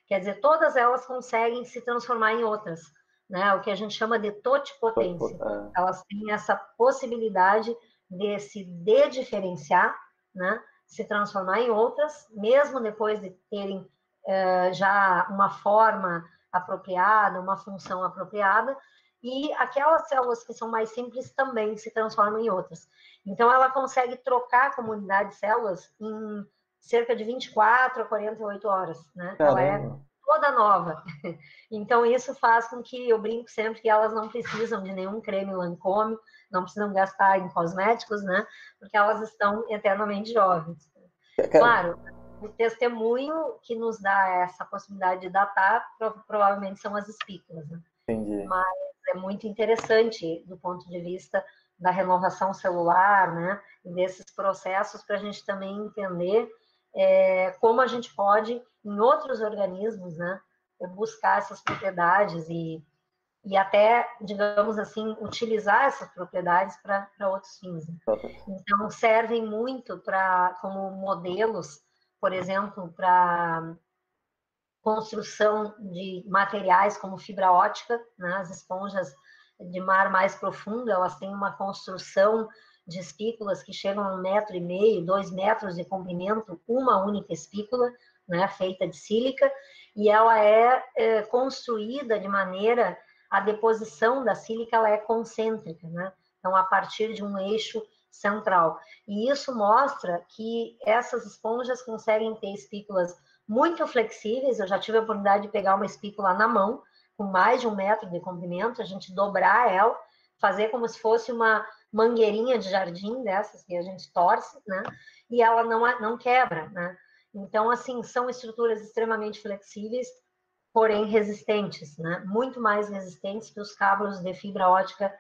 Quer dizer, todas elas conseguem se transformar em outras, né? O que a gente chama de totipotência. É. Elas têm essa possibilidade de se de-diferenciar, né? Se transformar em outras, mesmo depois de terem é, já uma forma apropriada, uma função apropriada, e aquelas células que são mais simples também se transformam em outras. Então, ela consegue trocar a comunidade de células em cerca de 24 a 48 horas, né? Caramba. Ela é toda nova. [laughs] Então, isso faz com que eu brinco sempre que elas não precisam de nenhum creme Lancôme, não precisam gastar em cosméticos, né? Porque elas estão eternamente jovens. Claro, o testemunho que nos dá essa possibilidade de datar provavelmente são as espículas, né? Entendi. Mas é muito interessante do ponto de vista da renovação celular, né? E desses processos para a gente também entender é, como a gente pode, em outros organismos, né, buscar essas propriedades e, e até, digamos assim, utilizar essas propriedades para outros fins. Né? Então, servem muito para como modelos, por exemplo, para construção de materiais como fibra ótica, né? as esponjas de mar mais profundo, elas têm uma construção de espículas que chegam a um metro e meio, dois metros de comprimento, uma única espícula, né, feita de sílica, e ela é, é, construída de maneira, a deposição da sílica ela é concêntrica, né? Então, a partir de um eixo central. E isso mostra que essas esponjas conseguem ter espículas muito flexíveis. Eu já tive a oportunidade de pegar uma espícula na mão, com mais de um metro de comprimento, a gente dobrar ela, fazer como se fosse uma mangueirinha de jardim dessas que a gente torce, né? E ela não, não quebra, né? Então, assim, são estruturas extremamente flexíveis, porém resistentes, né? Muito mais resistentes que os cabos de fibra ótica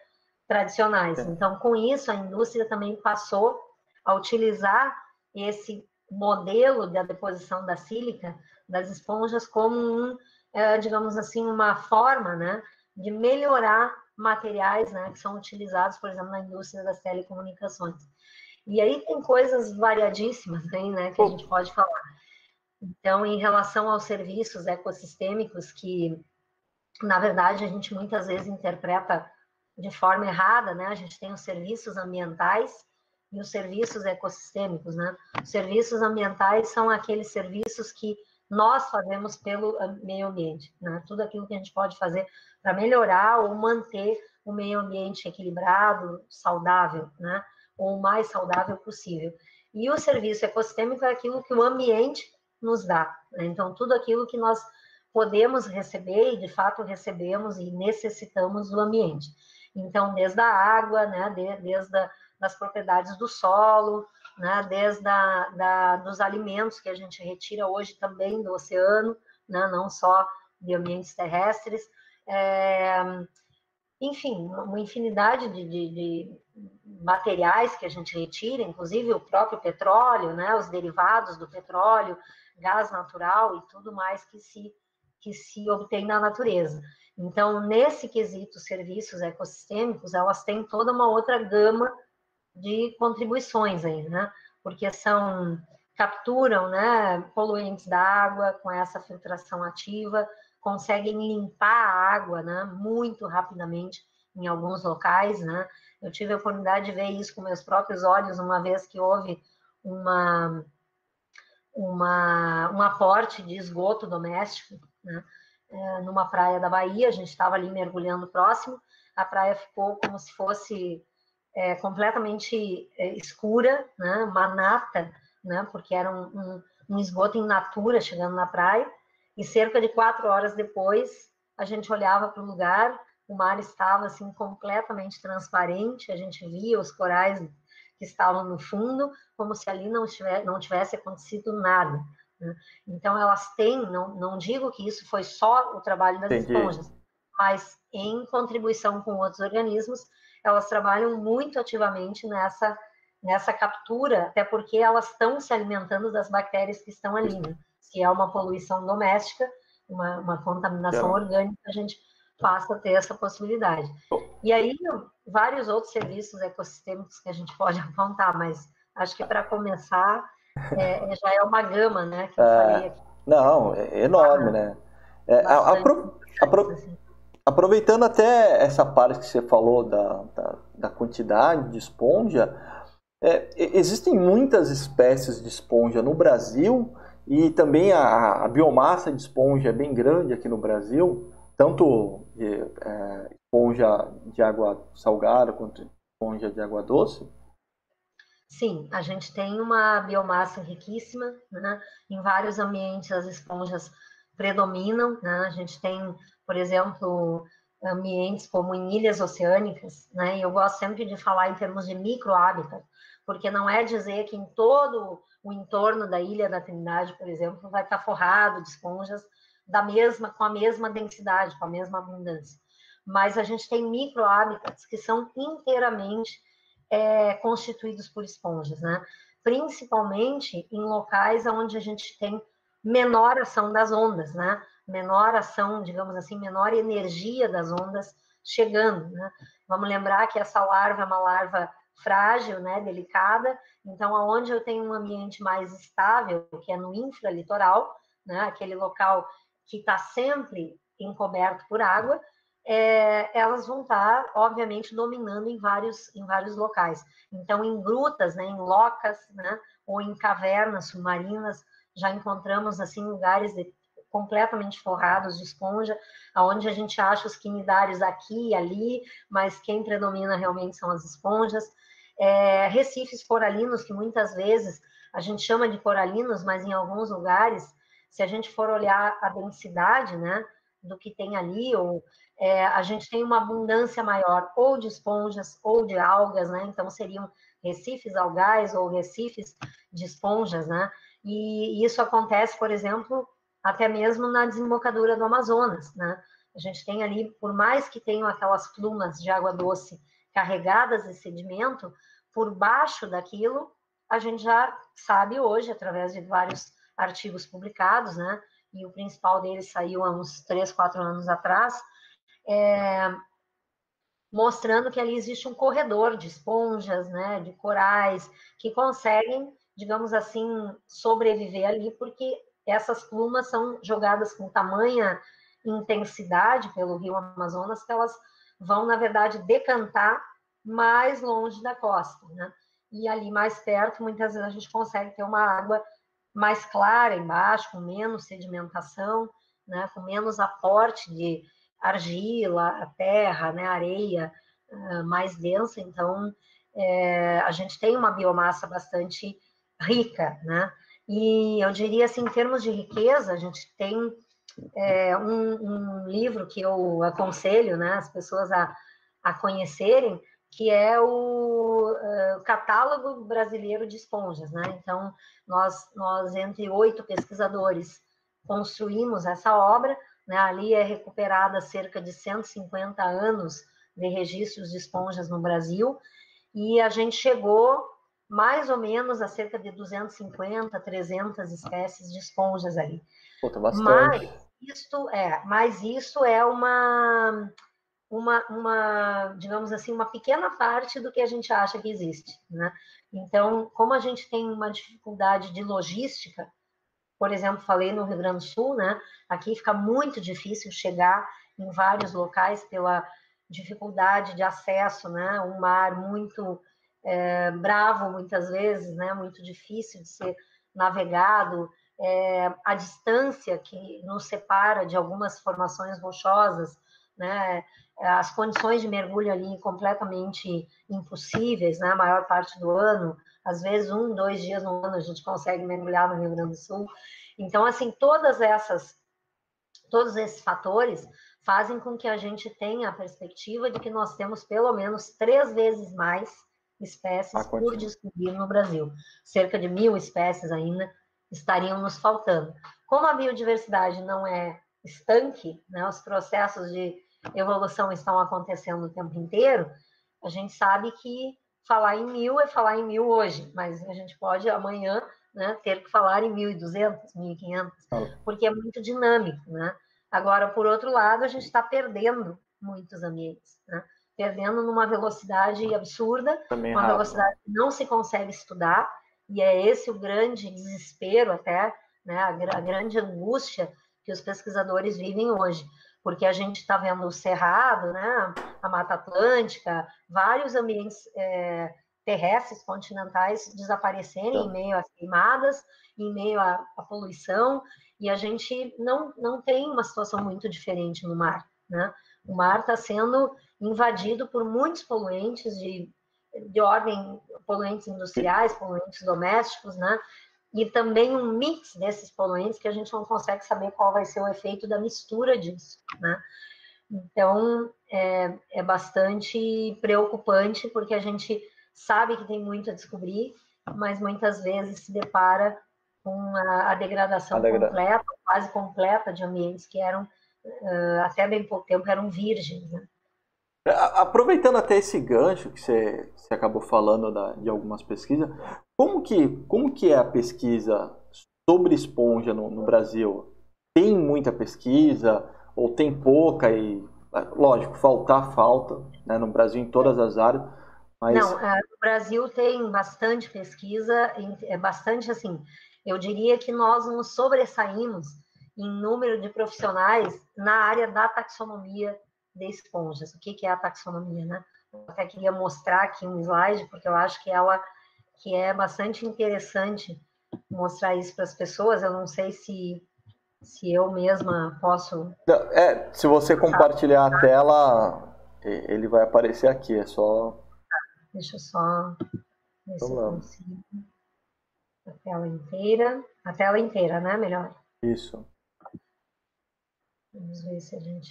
tradicionais. É. Então, com isso, a indústria também passou a utilizar esse modelo da deposição da sílica das esponjas como um, é, digamos assim, uma forma, né, de melhorar materiais né, que são utilizados, por exemplo, na indústria das telecomunicações. E aí tem coisas variadíssimas aí, né, que a gente pode falar. Então, em relação aos serviços ecossistêmicos, que, na verdade, a gente muitas vezes interpreta de forma errada, né? A gente tem os serviços ambientais e os serviços ecossistêmicos, né? Os serviços ambientais são aqueles serviços que nós fazemos pelo meio ambiente, né? Tudo aquilo que a gente pode fazer para melhorar ou manter o meio ambiente equilibrado, saudável, né? Ou o mais saudável possível. E o serviço ecossistêmico é aquilo que o ambiente nos dá. Né? Então, tudo aquilo que nós podemos receber e de fato recebemos e necessitamos do ambiente. Então, desde a água, né, desde a, das propriedades do solo, né, desde a, da, dos alimentos que a gente retira hoje também do oceano, né, não só de ambientes terrestres, é, enfim, uma infinidade de, de, de, materiais que a gente retira, inclusive o próprio petróleo, né, os derivados do petróleo, gás natural e tudo mais que se, que se obtém na natureza. Então, nesse quesito, serviços ecossistêmicos, elas têm toda uma outra gama de contribuições aí, né? Porque são capturam, né, poluentes da água com essa filtração ativa, conseguem limpar a água, né, muito rapidamente em alguns locais, né? Eu tive a oportunidade de ver isso com meus próprios olhos uma vez que houve uma uma um aporte de esgoto doméstico, né? É, numa praia da Bahia, a gente estava ali mergulhando próximo, a praia ficou como se fosse é, completamente é, escura, né, uma nata, né, porque era um, um, um, esgoto em natura chegando na praia, e cerca de quatro horas depois, a gente olhava para o lugar, o mar estava assim completamente transparente, a gente via os corais que estavam no fundo, como se ali não tivesse, não tivesse acontecido nada. Né? Então, elas têm, não, não digo que isso foi só o trabalho das Entendi. esponjas, mas em contribuição com outros organismos, elas trabalham muito ativamente nessa, nessa captura, até porque elas estão se alimentando das bactérias que estão ali. Né? Se é uma poluição doméstica, uma, uma contaminação é. orgânica, a gente passa a ter essa possibilidade. E aí, vários outros serviços ecossistêmicos que a gente pode [laughs] apontar, mas acho que para começar, é, é, já é uma gama, né? Que eu é, falei aqui. Não, é enorme, né? É, apro, apro, assim. Aproveitando até essa parte que você falou da, da, da quantidade de esponja, é, existem muitas espécies de esponja no Brasil e também a, a, biomassa de esponja é bem grande aqui no Brasil, tanto de, é, esponja de água salgada quanto esponja de água doce. Sim, a gente tem uma biomassa riquíssima, né? em vários ambientes as esponjas predominam, né? a gente tem por exemplo, ambientes como em ilhas oceânicas, né? Eu gosto sempre de falar em termos de microhábitat, porque não é dizer que em todo o entorno da ilha da Trindade, por exemplo, vai estar forrado de esponjas da mesma com a mesma densidade, com a mesma abundância. Mas a gente tem microhábitats que são inteiramente é, constituídos por esponjas, né? Principalmente em locais onde a gente tem menor ação das ondas, né? menor ação, digamos assim, menor energia das ondas chegando, né? Vamos lembrar que essa larva é uma larva frágil, né, delicada, então aonde eu tenho um ambiente mais estável, que é no infralitoral, né, aquele local que está sempre encoberto por água, é, elas vão estar, tá, obviamente, dominando em vários, em vários locais. Então, em grutas, né, em locas, né, ou em cavernas submarinas, já encontramos assim lugares de completamente forrados de esponja, aonde a gente acha os quinidários aqui e ali, mas quem predomina realmente são as esponjas. É, recifes coralinos, que muitas vezes a gente chama de coralinos, mas em alguns lugares, se a gente for olhar a densidade, né, do que tem ali, ou é, a gente tem uma abundância maior ou de esponjas ou de algas, né? Então seriam recifes algais ou recifes de esponjas, né? E isso acontece, por exemplo, até mesmo na desembocadura do Amazonas, né? A gente tem ali, por mais que tenham aquelas plumas de água doce carregadas de sedimento, por baixo daquilo, a gente já sabe hoje, através de vários artigos publicados, né? E o principal deles saiu há uns três, quatro anos atrás, é, mostrando que ali existe um corredor de esponjas, né? De corais, que conseguem, digamos assim, sobreviver ali, porque essas plumas são jogadas com tamanha intensidade pelo rio Amazonas que elas vão, na verdade, decantar mais longe da costa, né? E ali mais perto, muitas vezes a gente consegue ter uma água mais clara embaixo, com menos sedimentação, né? Com menos aporte de argila, terra, né? Areia uh, mais densa. Então, é, a gente tem uma biomassa bastante rica, né? E eu diria assim, em termos de riqueza, a gente tem é, um, um, livro que eu aconselho né, as pessoas a, a conhecerem, que é o uh, catálogo brasileiro de esponjas, né? Então, nós, nós entre oito pesquisadores construímos essa obra, né? Ali é recuperada cerca de 150 anos de registros de esponjas no Brasil, e a gente chegou mais ou menos a cerca de 250, 300 espécies de esponjas ali. Puta, bastante. Mas isto é, mas isso é uma uma, uma, digamos assim, uma pequena parte do que a gente acha que existe. Né? Então, como a gente tem uma dificuldade de logística, por exemplo, falei no Rio Grande do Sul, né? aqui fica muito difícil chegar em vários locais pela dificuldade de acesso, né? um mar muito é, bravo muitas vezes, né? muito difícil de ser navegado, é, a distância que nos separa de algumas formações rochosas, né? as condições de mergulho ali completamente impossíveis, né? A maior parte do ano, às vezes um, dois dias no ano a gente consegue mergulhar no Rio Grande do Sul. Então, assim, todas essas, todos esses fatores fazem com que a gente tenha a perspectiva de que nós temos pelo menos três vezes mais espécies por descobrir no Brasil. Cerca de mil espécies ainda estariam nos faltando. Como a biodiversidade não é estanque, né, os processos de evolução estão acontecendo o tempo inteiro, a gente sabe que falar em mil é falar em mil hoje, mas a gente pode amanhã né, ter que falar em 1.200, 1.500, porque é muito dinâmico. Né? Agora, por outro lado, a gente está perdendo muitos ambientes, né? perdendo numa velocidade absurda, Também uma velocidade que não se consegue estudar, e é esse o grande desespero até, né, a, a grande angústia que os pesquisadores vivem hoje porque a gente está vendo o Cerrado, né, a Mata Atlântica, vários ambientes é, terrestres, continentais desaparecerem em meio às queimadas, em meio à, à, poluição, e a gente não, não tem uma situação muito diferente no mar. Né? O mar está sendo invadido por muitos poluentes de, de ordem, poluentes industriais, poluentes domésticos, né? E também um mix desses poluentes que a gente não consegue saber qual vai ser o efeito da mistura disso, né? Então, é, é bastante preocupante, porque a gente sabe que tem muito a descobrir, mas muitas vezes se depara com a, a degradação a completa, quase completa de ambientes que eram, até bem pouco tempo, eram virgens, né? Aproveitando até esse gancho que você, você acabou falando da, de algumas pesquisas, como que, como que é a pesquisa sobre esponja no, no Brasil? Tem muita pesquisa ou tem pouca e, lógico, faltar falta né, no Brasil em todas as áreas, mas... Não, é, no Brasil tem bastante pesquisa, é bastante assim, eu diria que nós nos sobressaímos em número de profissionais na área da taxonomia de esponjas. O que, que é a taxonomia, né? Eu até queria mostrar aqui um slide, porque eu acho que ela que é bastante interessante mostrar isso para as pessoas. Eu não sei se se eu mesma posso. É, se você compartilhar a tela, ele vai aparecer aqui. É só. Deixa eu só ver se eu consigo. A tela inteira. A tela inteira, né? Melhor. Isso. Vamos ver se a gente.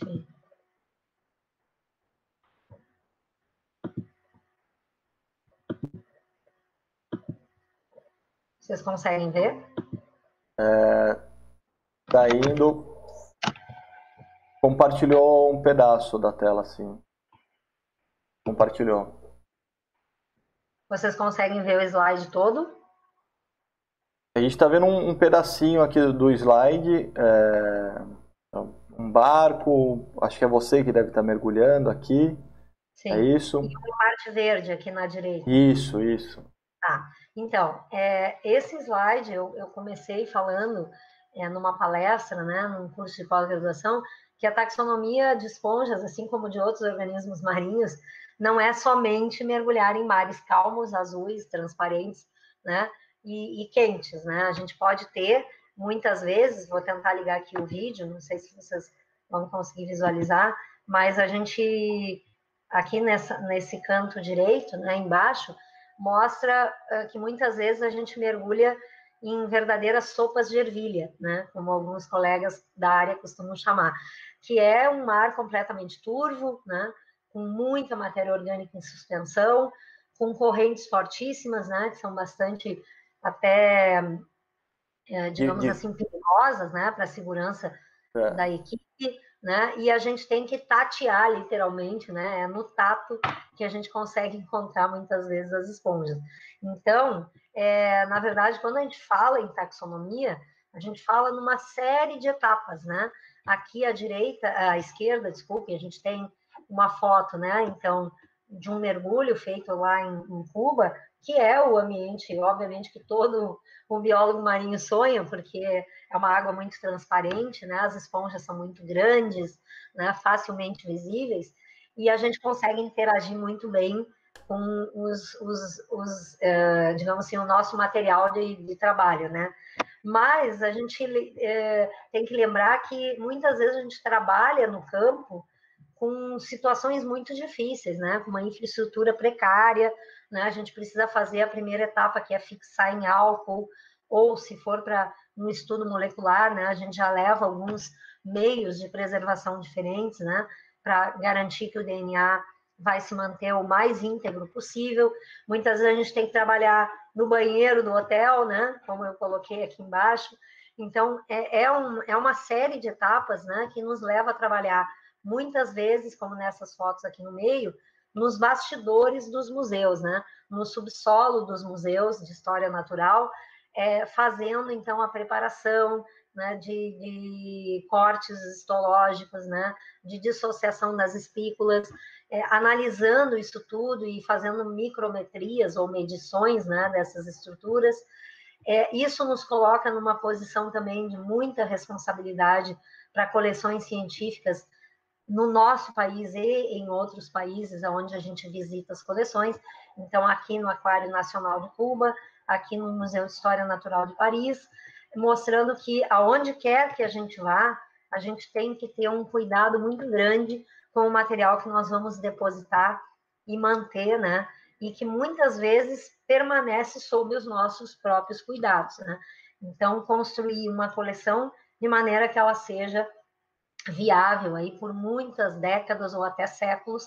Vocês conseguem ver? É, tá indo. Compartilhou um pedaço da tela, sim. Compartilhou. Vocês conseguem ver o slide todo? A gente está vendo um, um, pedacinho aqui do slide. É, um barco. Acho que é você que deve estar mergulhando aqui. Sim. É isso? E uma parte verde aqui na direita. Isso, isso. Tá. Então, é, esse slide eu, eu comecei falando é, numa palestra, né, num curso de pós-graduação, que a taxonomia de esponjas, assim como de outros organismos marinhos, não é somente mergulhar em mares calmos, azuis, transparentes, né, e, e quentes, né? A gente pode ter, muitas vezes, vou tentar ligar aqui o vídeo, não sei se vocês vão conseguir visualizar, mas a gente, aqui nessa, nesse canto direito, né, embaixo, mostra uh, que muitas vezes a gente mergulha em verdadeiras sopas de ervilha, né? Como alguns colegas da área costumam chamar, que é um mar completamente turvo, né? com muita matéria orgânica em suspensão, com correntes fortíssimas, né, que são bastante até, é, digamos assim, perigosas, né, para a segurança é. da equipe, né, e a gente tem que tatear, literalmente, né, é no tato que a gente consegue encontrar muitas vezes as esponjas. Então, é, na verdade, quando a gente fala em taxonomia, a gente fala numa série de etapas, né, aqui à direita, à esquerda, desculpe, a gente tem uma foto, né? Então, de um mergulho feito lá em, em, Cuba, que é o ambiente, obviamente, que todo um biólogo marinho sonha, porque é uma água muito transparente, né? As esponjas são muito grandes, né? Facilmente visíveis, e a gente consegue interagir muito bem com os, os, os uh, digamos assim, o nosso material de, de trabalho, né? Mas a gente uh, tem que lembrar que muitas vezes a gente trabalha no campo com situações muito difíceis, né? Com uma infraestrutura precária, né? A gente precisa fazer a primeira etapa, que é fixar em álcool, ou se for para um estudo molecular, né? A gente já leva alguns meios de preservação diferentes, né? Para garantir que o DNA vai se manter o mais íntegro possível. Muitas vezes a gente tem que trabalhar no banheiro do hotel, né? Como eu coloquei aqui embaixo. Então, é, é, um, é uma série de etapas, né? Que nos leva a trabalhar muitas vezes, como nessas fotos aqui no meio, nos bastidores dos museus, né? No subsolo dos museus de história natural, é, fazendo então a preparação né, de, de, cortes histológicos, né, de dissociação das espículas, é, analisando isso tudo e fazendo micrometrias ou medições né, dessas estruturas. É, isso nos coloca numa posição também de muita responsabilidade para coleções científicas no nosso país e em outros países onde a gente visita as coleções. Então, aqui no Aquário Nacional de Cuba, aqui no Museu de História Natural de Paris, mostrando que aonde quer que a gente vá, a gente tem que ter um cuidado muito grande com o material que nós vamos depositar e manter, né? E que muitas vezes permanece sob os nossos próprios cuidados, né? Então, construir uma coleção de maneira que ela seja viável aí por muitas décadas ou até séculos,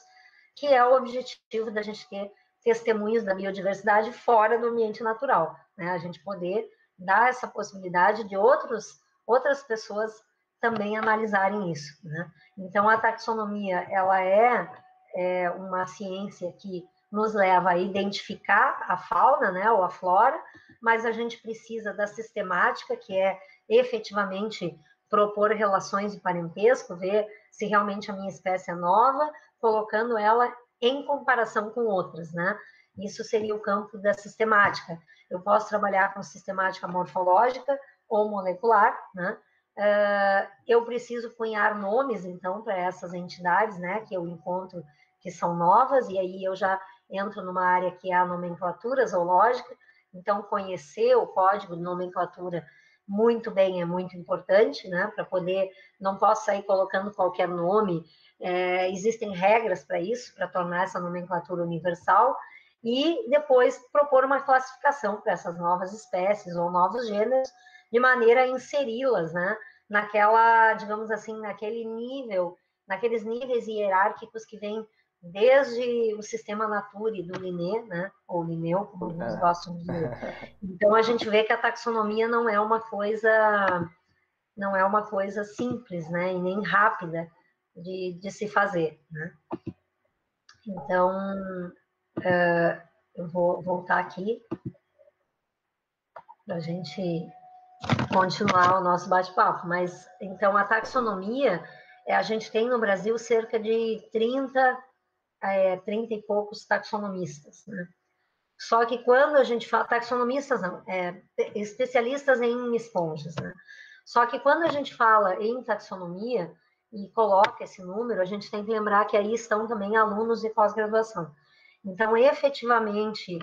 que é o objetivo da gente ter testemunhos da biodiversidade fora do ambiente natural, né? A gente poder dar essa possibilidade de outros, outras pessoas também analisarem isso, né? Então, a taxonomia, ela é, é uma ciência que nos leva a identificar a fauna, né, ou a flora, mas a gente precisa da sistemática, que é efetivamente propor relações de parentesco, ver se realmente a minha espécie é nova, colocando ela em comparação com outras, né? Isso seria o campo da sistemática. Eu posso trabalhar com sistemática morfológica ou molecular, né? Uh, eu preciso cunhar nomes, então, para essas entidades, né, que eu encontro que são novas, e aí eu já entro numa área que é a nomenclatura zoológica, então, conhecer o código de nomenclatura muito bem, é muito importante, né? Para poder, não posso sair colocando qualquer nome, é, existem regras para isso, para tornar essa nomenclatura universal, e depois propor uma classificação para essas novas espécies ou novos gêneros, de maneira a inseri-las, né? Naquela, digamos assim, naquele nível, naqueles níveis hierárquicos que vêm desde o sistema Nature do Linné, né, ou Linneu, como alguns é. gostam de dizer. [laughs] Então a gente vê que a taxonomia não é uma coisa não é uma coisa simples, né, e nem rápida de, de se fazer, né. Então uh, eu vou voltar aqui para a gente continuar o nosso bate-papo, mas então a taxonomia a gente tem no Brasil cerca de 30 é, 30 e poucos taxonomistas, né? Só que quando a gente fala, taxonomistas não, é, especialistas em esponjas, né? Só que quando a gente fala em taxonomia e coloca esse número, a gente tem que lembrar que aí estão também alunos de pós-graduação. Então, efetivamente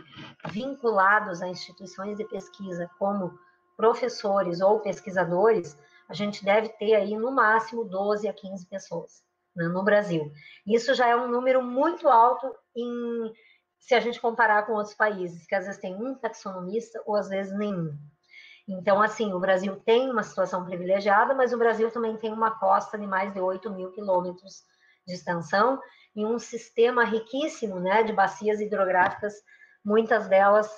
vinculados a instituições de pesquisa como professores ou pesquisadores, a gente deve ter aí no máximo 12 a 15 pessoas né, no Brasil. Isso já é um número muito alto em, se a gente comparar com outros países, que às vezes tem um taxonomista ou às vezes nenhum. Então, assim, o Brasil tem uma situação privilegiada, mas o Brasil também tem uma costa de mais de 8 mil quilômetros de extensão, em um sistema riquíssimo, né, de bacias hidrográficas, muitas delas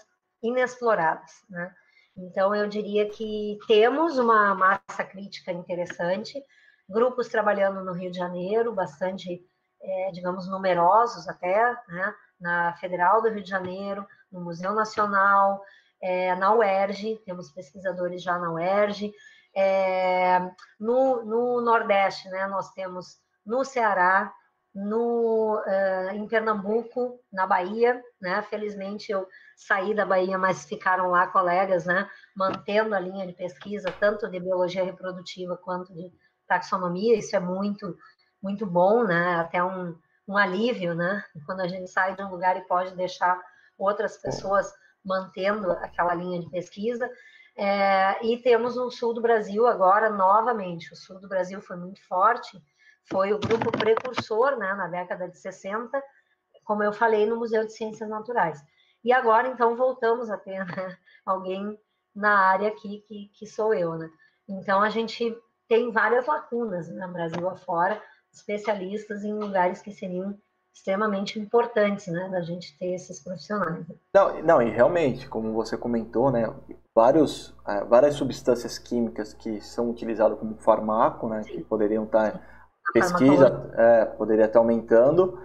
inexploradas, né? Então, eu diria que temos uma massa crítica interessante, grupos trabalhando no Rio de Janeiro, bastante, é, digamos, numerosos até, né? na Federal do Rio de Janeiro, no Museu Nacional, é, na UERJ, temos pesquisadores já na UERJ, é, no, no, Nordeste, né, nós temos no Ceará, no, uh, em Pernambuco, na Bahia, né, felizmente eu saí da Bahia, mas ficaram lá colegas, né, mantendo a linha de pesquisa, tanto de biologia reprodutiva quanto de taxonomia, isso é muito, muito bom, né, até um, um alívio, né, quando a gente sai de um lugar e pode deixar outras pessoas mantendo aquela linha de pesquisa, é, e temos o sul do Brasil agora, novamente. O sul do Brasil foi muito forte, foi o grupo precursor né, na década de 60, como eu falei, no Museu de Ciências Naturais. E agora, então, voltamos a ter né, alguém na área aqui, que, que sou eu. Né? Então, a gente tem várias lacunas no né, Brasil afora, especialistas em lugares que seriam extremamente importantes, né, da gente ter esses profissionais. Não, não e realmente, como você comentou, né, vários, é, várias substâncias químicas que são utilizadas como farmaco, né, que poderiam estar pesquisa é, poderia estar aumentando,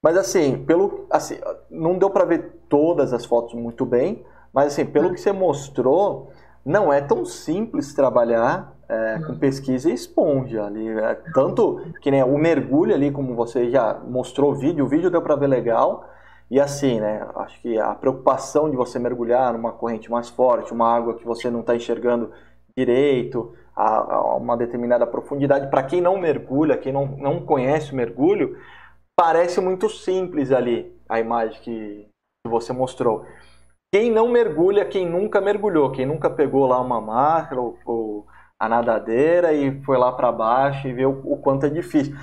mas assim, pelo assim, não deu para ver todas as fotos muito bem, mas assim, pelo hum. que você mostrou, não é tão simples trabalhar é, com pesquisa e esponja ali. É, tanto que nem o mergulho ali, como você já mostrou o vídeo, o vídeo deu para ver legal. E assim, né? Acho que a preocupação de você mergulhar numa corrente mais forte, uma água que você não está enxergando direito, a, a uma determinada profundidade, para quem não mergulha, quem não, não conhece o mergulho, parece muito simples ali a imagem que, que você mostrou. Quem não mergulha, quem nunca mergulhou, quem nunca pegou lá uma máscara ou, ou a nadadeira e foi lá para baixo e ver o, o, quanto é difícil.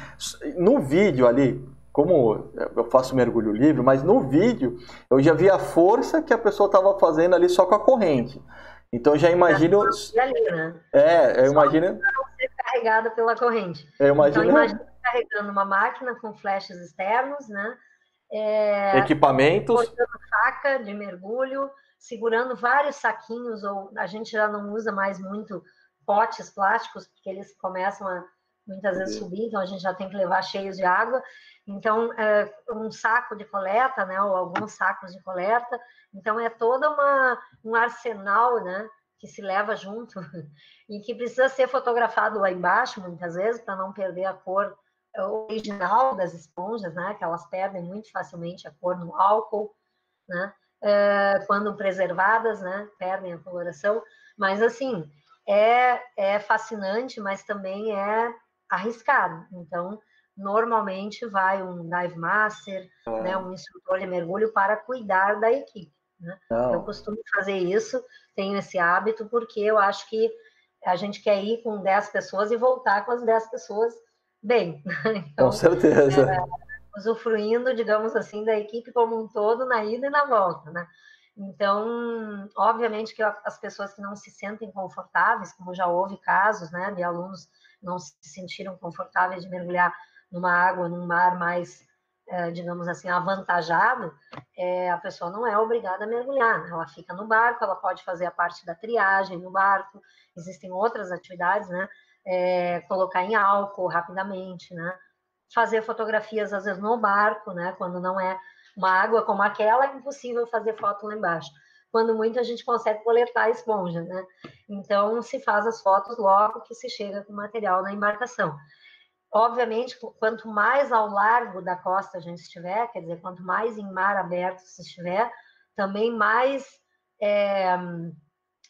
No vídeo ali, como eu faço mergulho livre, mas no vídeo eu já vi a força que a pessoa estava fazendo ali só com a corrente. Então já imagino. Ali, né? É, eu imagino. ser carregada pela corrente. Eu imagino. Então imagina carregando uma máquina com flashes externos, né? É... Equipamentos. faca de mergulho, segurando vários saquinhos, ou a gente já não usa mais muito potes plásticos, porque eles começam a muitas vezes subir, então a gente já tem que levar cheios de água. Então, é, um saco de coleta, né, ou alguns sacos de coleta. Então, é todo uma, um arsenal, né, que se leva junto [laughs] e que precisa ser fotografado lá embaixo, muitas vezes, para não perder a cor original das esponjas, né, que elas perdem muito facilmente a cor no álcool, né, é, quando preservadas, né, perdem a coloração. Mas, assim, é, é fascinante, mas também é arriscado. Então, normalmente vai um dive master, é. né, um instrutor de mergulho para cuidar da equipe. Né? Eu costumo fazer isso, tenho esse hábito, porque eu acho que a gente quer ir com 10 pessoas e voltar com as 10 pessoas bem. [laughs] Então, com certeza. É, usufruindo, digamos assim, da equipe como um todo na ida e na volta, né? Então, obviamente que as pessoas que não se sentem confortáveis, como já houve casos, né, de alunos não se sentiram confortáveis de mergulhar numa água, num mar mais, é, digamos assim, avantajado, é, a pessoa não é obrigada a mergulhar. Né? Ela fica no barco, ela pode fazer a parte da triagem no barco, existem outras atividades, né? É, colocar em álcool rapidamente, né? Fazer fotografias, às vezes, no barco, né? Quando não é uma água como aquela, é impossível fazer foto lá embaixo. Quando muito a gente consegue coletar a esponja, né? Então se faz as fotos logo que se chega com o material na embarcação. Obviamente, quanto mais ao largo da costa a gente estiver, quer dizer, quanto mais em mar aberto se estiver, também mais, é,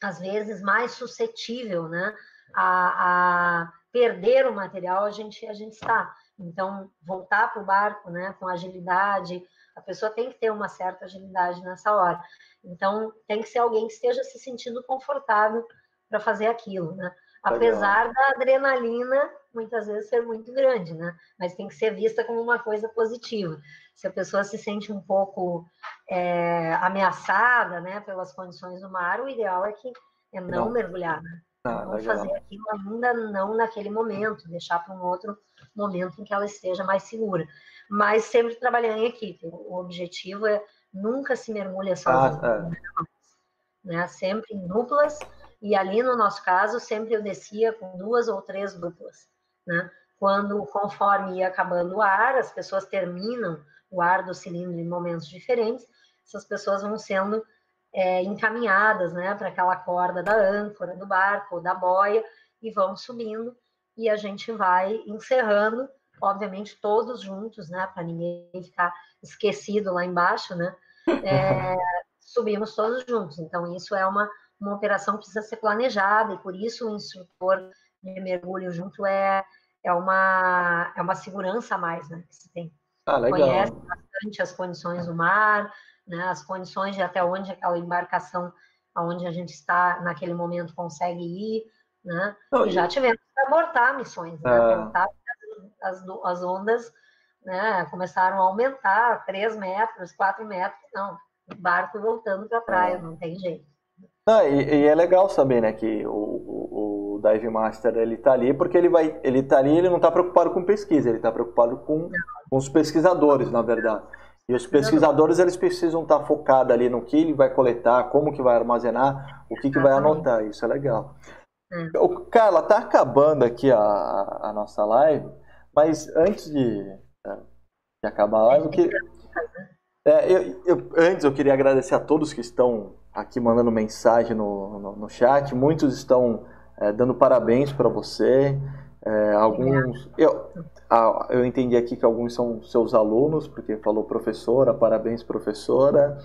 às vezes, mais suscetível, né? A, a perder o material a gente, a gente está. Então, voltar para o barco, né, com agilidade, a pessoa tem que ter uma certa agilidade nessa hora. Então, tem que ser alguém que esteja se sentindo confortável para fazer aquilo, né? Apesar Legal. da adrenalina muitas vezes ser muito grande, né? Mas tem que ser vista como uma coisa positiva. Se a pessoa se sente um pouco é, ameaçada, né, pelas condições do mar, o ideal é que é não, não. mergulhar, né? Ah, não fazer aquilo ainda não naquele momento, deixar para um outro momento em que ela esteja mais segura. mas sempre trabalhando em equipe. O objetivo é nunca se mergulha sozinho, ah, é. né? Sempre em duplas, e ali no nosso caso, sempre eu descia com duas ou três duplas, né? Quando, conforme ia acabando o ar, as pessoas terminam o ar do cilindro em momentos diferentes, essas pessoas vão sendo é, encaminhadas né, para aquela corda da âncora do barco ou da boia e vão subindo e a gente vai encerrando, obviamente todos juntos, né, para ninguém ficar esquecido lá embaixo, né? É, [laughs] subimos todos juntos. Então isso é uma uma operação que precisa ser planejada e por isso o instrutor de mergulho junto é é uma é uma segurança a mais, né, que se tem. Ah, legal. Conhece bastante as condições do mar, né, as condições de até onde aquela embarcação, aonde a gente está naquele momento consegue ir, né? Não, e já tivemos que abortar missões, né? É... As, as ondas né, começaram a aumentar, 3 metros, 4 metros, não, o barco voltando para a praia, é. não tem jeito. Não, e, e, é legal saber, né, que o, o, o, Dive Master ele tá ali porque ele vai, ele tá ali, ele não está preocupado com pesquisa, ele está preocupado com, com os pesquisadores, na verdade. E os pesquisadores eles precisam estar focados ali no que ele vai coletar, como que vai armazenar, o que, que vai anotar. Isso é legal. É. O, Carla, tá acabando aqui a, a nossa live, mas antes de, de acabar a live, eu queria, é, eu, eu, antes eu queria agradecer a todos que estão aqui mandando mensagem no, no, no chat. Muitos estão é, dando parabéns para você. É, alguns. Eu, eu entendi aqui que alguns são seus alunos, porque falou professora, parabéns, professora.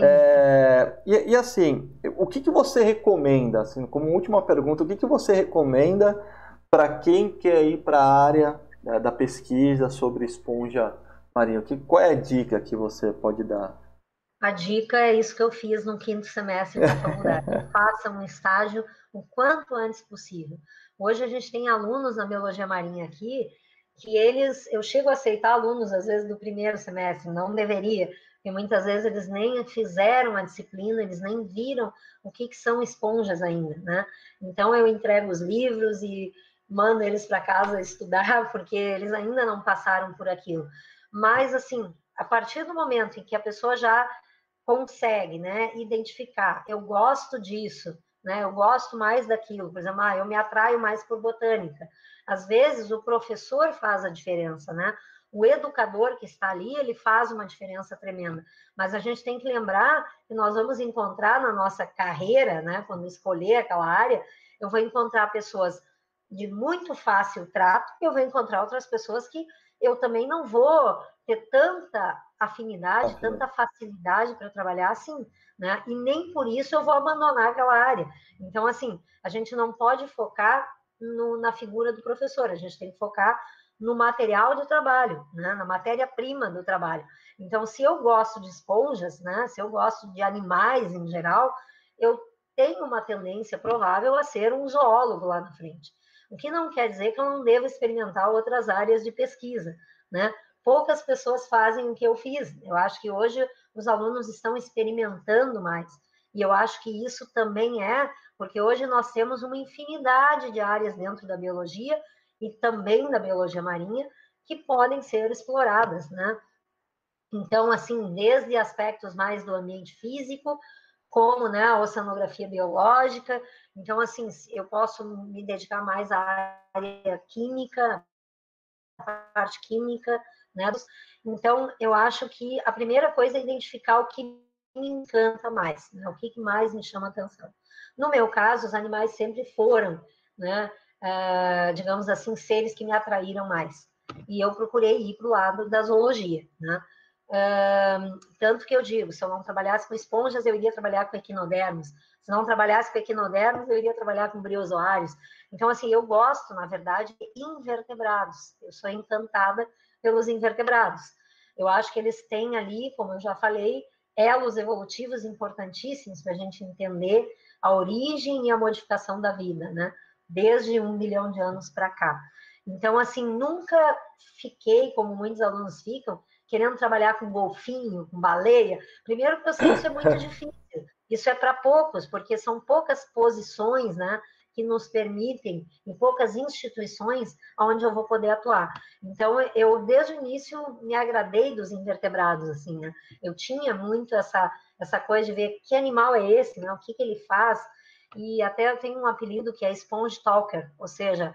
É, e, e, assim, o que, que você recomenda, assim, como última pergunta, o que, que você recomenda para quem quer ir para a área da, da, pesquisa sobre esponja marinha? Que, qual é a dica que você pode dar? A dica é isso que eu fiz no quinto semestre da faculdade. [laughs] Faça um estágio o quanto antes possível. Hoje a gente tem alunos na biologia marinha aqui que eles, eu chego a aceitar alunos às vezes do primeiro semestre, não deveria, porque muitas vezes eles nem fizeram a disciplina, eles nem viram o que, que são esponjas ainda, né? Então eu entrego os livros e mando eles para casa estudar, [laughs] porque eles ainda não passaram por aquilo. Mas assim, a partir do momento em que a pessoa já consegue, né, identificar, eu gosto disso, né? Eu gosto mais daquilo, por exemplo, ah, eu me atraio mais por botânica. Às vezes o professor faz a diferença, né? O educador que está ali, ele faz uma diferença tremenda. Mas a gente tem que lembrar que nós vamos encontrar na nossa carreira, né, quando escolher aquela área, eu vou encontrar pessoas de muito fácil trato, e eu vou encontrar outras pessoas que eu também não vou ter tanta afinidade, tanta facilidade para trabalhar assim, né? E nem por isso eu vou abandonar aquela área. Então, assim, a gente não pode focar no, na figura do professor, a gente tem que focar no material de trabalho, né? na matéria-prima do trabalho. Então, se eu gosto de esponjas, né? se eu gosto de animais em geral, eu tenho uma tendência provável a ser um zoólogo lá na frente. O que não quer dizer que eu não devo experimentar outras áreas de pesquisa, né? Poucas pessoas fazem o que eu fiz. Eu acho que hoje os alunos estão experimentando mais. E eu acho que isso também é porque hoje nós temos uma infinidade de áreas dentro da biologia e também da biologia marinha que podem ser exploradas, né? Então, assim, desde aspectos mais do ambiente físico, como né, a oceanografia biológica. Então, assim, eu posso me dedicar mais à área química, parte química, né? Então, eu acho que a primeira coisa é identificar o que me encanta mais, né? o que mais me chama atenção. No meu caso, os animais sempre foram, né, uh, digamos assim, seres que me atraíram mais. E eu procurei ir para o lado da zoologia, né? Tanto que eu digo, se eu não trabalhasse com esponjas, eu iria trabalhar com equinodermos. Se não trabalhasse com equinodermos, eu iria trabalhar com briozoários. Então, assim, eu gosto, na verdade, de invertebrados. Eu sou encantada pelos invertebrados. Eu acho que eles têm ali, como eu já falei, elos evolutivos importantíssimos para a gente entender a origem e a modificação da vida, né? Desde um milhão de anos para cá. Então, assim, nunca fiquei, como muitos alunos ficam, querendo trabalhar com golfinho, com baleia. Primeiro, porque eu sei que isso é muito [coughs] difícil. Isso é para poucos, porque são poucas posições, né? que nos permitem, em poucas instituições, onde eu vou poder atuar. Então, eu, desde o início, me agradei dos invertebrados, assim, né? Eu tinha muito essa, essa coisa de ver que animal é esse, né? O que, que ele faz, e até tem um apelido que é Sponge Talker, ou seja,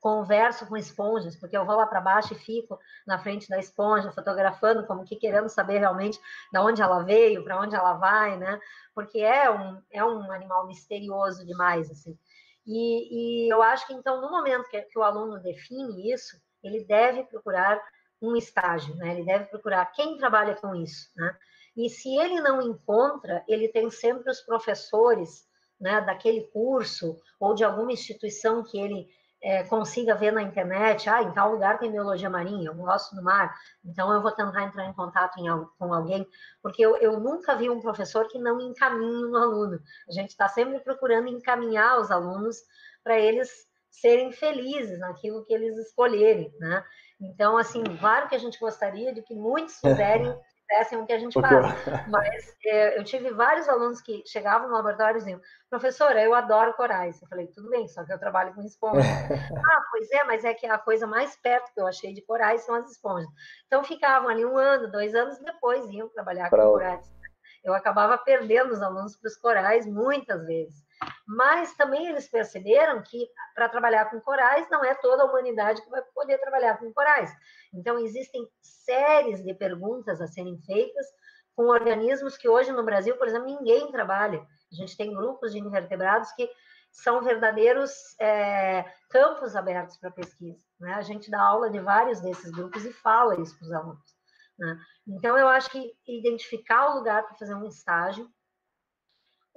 converso com esponjas, porque eu vou lá para baixo e fico na frente da esponja, fotografando, como que querendo saber realmente de onde ela veio, para onde ela vai, né? Porque é um, é um animal misterioso demais, assim. E, e eu acho que, então, no momento que, que o aluno define isso, ele deve procurar um estágio, né? Ele deve procurar quem trabalha com isso, né? E se ele não encontra, ele tem sempre os professores, né, daquele curso ou de alguma instituição que ele é, consiga ver na internet, ah, em tal lugar tem biologia marinha, eu gosto do mar, então eu vou tentar entrar em contato em, com alguém, porque eu, eu, nunca vi um professor que não encaminhe um aluno. A gente está sempre procurando encaminhar os alunos para eles serem felizes naquilo que eles escolherem, né? Então, assim, claro que a gente gostaria de que muitos [laughs] fizerem fizessem o que a gente Porque faz. Eu... [laughs] Mas é, eu tive vários alunos que chegavam no laboratório e diziam, professora, eu adoro corais. Eu falei, tudo bem, só que eu trabalho com esponja. [laughs] ah, pois é, mas é que a coisa mais perto que eu achei de corais são as esponjas. Então ficavam ali um ano, dois anos, depois iam trabalhar pra com corais. Eu acabava perdendo os alunos para os corais muitas vezes. Mas também eles perceberam que para trabalhar com corais não é toda a humanidade que vai poder trabalhar com corais. Então existem séries de perguntas a serem feitas com organismos que hoje no Brasil, por exemplo, ninguém trabalha. A gente tem grupos de invertebrados que são verdadeiros é, campos abertos para pesquisa. Né? A gente dá aula de vários desses grupos e fala isso para os alunos. Né? Então, eu acho que identificar o lugar para fazer um estágio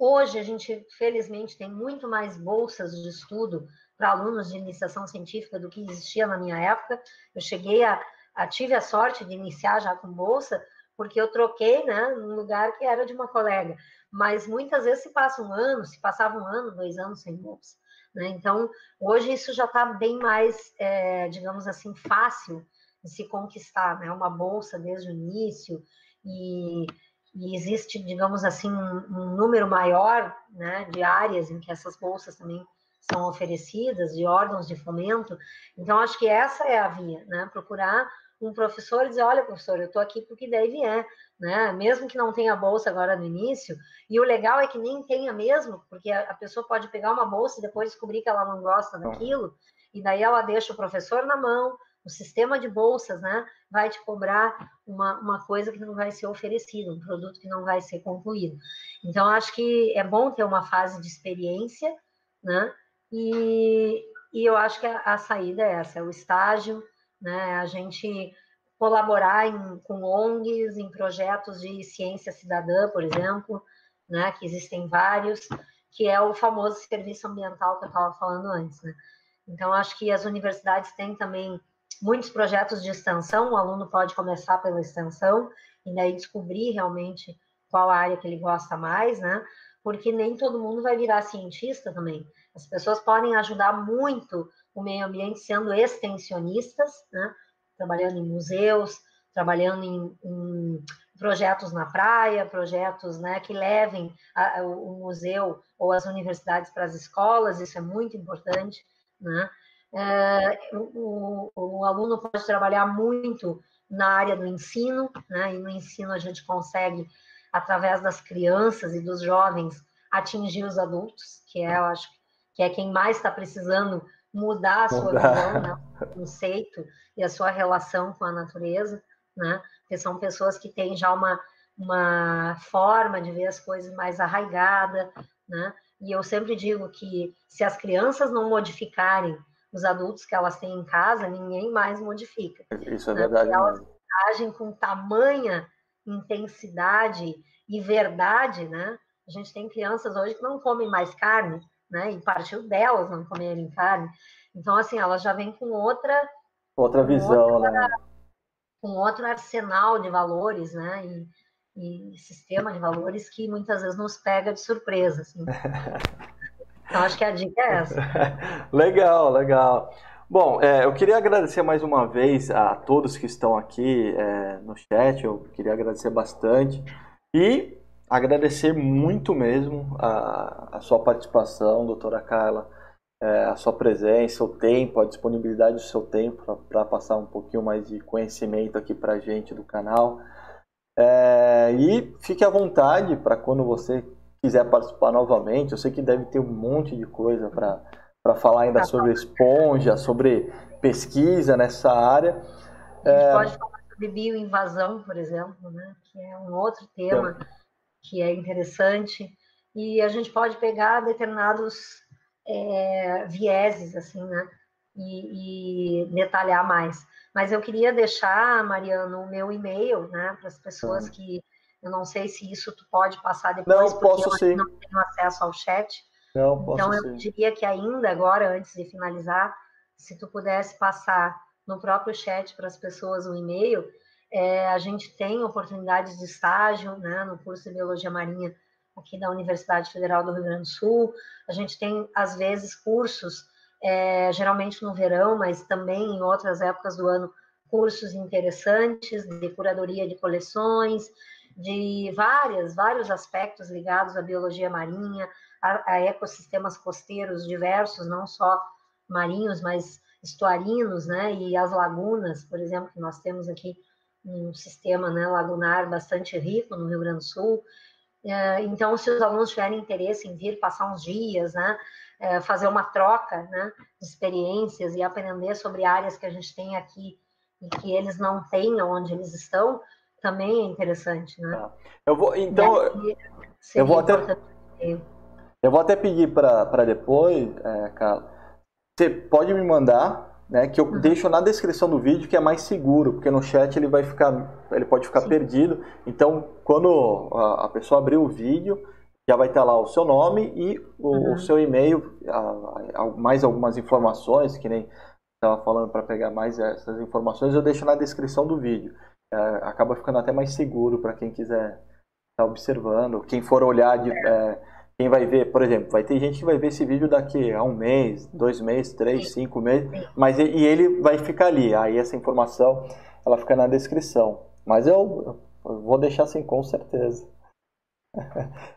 Hoje, a gente, felizmente, tem muito mais bolsas de estudo para alunos de iniciação científica do que existia na minha época. Eu cheguei a, a tive a sorte de iniciar já com bolsa, porque eu troquei, né, num lugar que era de uma colega. Mas muitas vezes se passa um ano, se passava um ano, dois anos sem bolsa. Né? Então, hoje isso já está bem mais, é, digamos assim, fácil de se conquistar, né? Uma bolsa desde o início e e existe, digamos assim, um, número maior né, de áreas em que essas bolsas também são oferecidas, de órgãos de fomento. Então, acho que essa é a via, né? Procurar um professor e dizer, olha, professor, eu estou aqui porque daí é, né? Mesmo que não tenha bolsa agora no início, e o legal é que nem tenha mesmo, porque a, pessoa pode pegar uma bolsa e depois descobrir que ela não gosta daquilo, e daí ela deixa o professor na mão, o sistema de bolsas, né, vai te cobrar uma, uma coisa que não vai ser oferecida, um produto que não vai ser concluído. Então, acho que é bom ter uma fase de experiência, né, e, e eu acho que a, a saída é essa, é o estágio, né, a gente colaborar em, com ONGs, em projetos de ciência cidadã, por exemplo, né, que existem vários, que é o famoso serviço ambiental que eu estava falando antes, né. Então, acho que as universidades têm também muitos projetos de extensão, o aluno pode começar pela extensão e daí descobrir realmente qual área que ele gosta mais, né? Porque nem todo mundo vai virar cientista também. As pessoas podem ajudar muito o meio ambiente sendo extensionistas, né? Trabalhando em museus, trabalhando em, em projetos na praia, projetos né, que levem a, a, o museu ou as universidades para as escolas, isso é muito importante, né? É, o, o, aluno pode trabalhar muito na área do ensino, né? E no ensino a gente consegue, através das crianças e dos jovens, atingir os adultos, que é, eu acho, que é quem mais está precisando mudar a sua visão, né? o conceito e a sua relação com a natureza, né? Porque são pessoas que têm já uma, uma forma de ver as coisas mais arraigada, né? E eu sempre digo que se as crianças não modificarem os adultos que elas têm em casa, ninguém mais modifica. Isso é né? verdade. Porque elas agem com tamanha intensidade e verdade, né? A gente tem crianças hoje que não comem mais carne, né? E partiu delas não comerem carne. Então, assim, elas já vêm com outra... Outra visão, outra, né? Com outro arsenal de valores, né? E, e sistema de valores que muitas vezes nos pega de surpresa, assim. [laughs] Então, acho que a dica é essa. [laughs] legal, legal. Bom, é, eu queria agradecer mais uma vez a todos que estão aqui é, no chat, eu queria agradecer bastante. E agradecer muito mesmo a, a sua participação, doutora Carla, é, a sua presença, o tempo, a disponibilidade do seu tempo para passar um pouquinho mais de conhecimento aqui para a gente do canal. É, e fique à vontade para quando você quiser participar novamente. Eu sei que deve ter um monte de coisa para falar ainda tá sobre esponja, sobre pesquisa nessa área. A gente é... pode falar sobre bioinvasão, por exemplo, né? que é um outro tema então... que é interessante. E a gente pode pegar determinados é, vieses, assim, né? E, e, detalhar mais. Mas eu queria deixar, Mariano, o meu e-mail, né, para as pessoas que eu não sei se isso tu pode passar depois, não, posso porque eu não tenho acesso ao chat. Não, posso então eu sim. diria que ainda agora, antes de finalizar, se tu pudesse passar no próprio chat para as pessoas o e-mail, é, a gente tem oportunidades de estágio, né, no curso de biologia marinha aqui da Universidade Federal do Rio Grande do Sul. A gente tem, às vezes, cursos, é, geralmente no verão, mas também em outras épocas do ano, cursos interessantes de curadoria de coleções, de várias, vários aspectos ligados à biologia marinha, a, a ecossistemas costeiros diversos, não só marinhos, mas estuarinos, né, e as lagunas, por exemplo, que nós temos aqui um sistema né, lagunar bastante rico no Rio Grande do Sul. É, então, se os alunos tiverem interesse em vir passar uns dias, né, é, fazer uma troca né, de experiências e aprender sobre áreas que a gente tem aqui e que eles não têm onde eles estão, também é interessante, né? Tá. Eu vou, então, eu vou até, eu vou até pedir para depois, é, Carla, você pode me mandar né, que eu uhum. deixo na descrição do vídeo que é mais seguro, porque no chat ele vai ficar, ele pode ficar Sim. perdido. Então, quando a, a, pessoa abrir o vídeo, já vai estar lá o seu nome e o, uhum. o seu e-mail, a, a, mais algumas informações, que nem estava falando para pegar mais essas informações, eu deixo na descrição do vídeo. É, acaba ficando até mais seguro para quem quiser estar tá observando, quem for olhar de, é, quem vai ver, por exemplo, vai ter gente que vai ver esse vídeo daqui a um mês, dois meses, três, cinco meses, mas e, e ele vai ficar ali. Aí essa informação ela fica na descrição. Mas eu, eu vou deixar assim com certeza.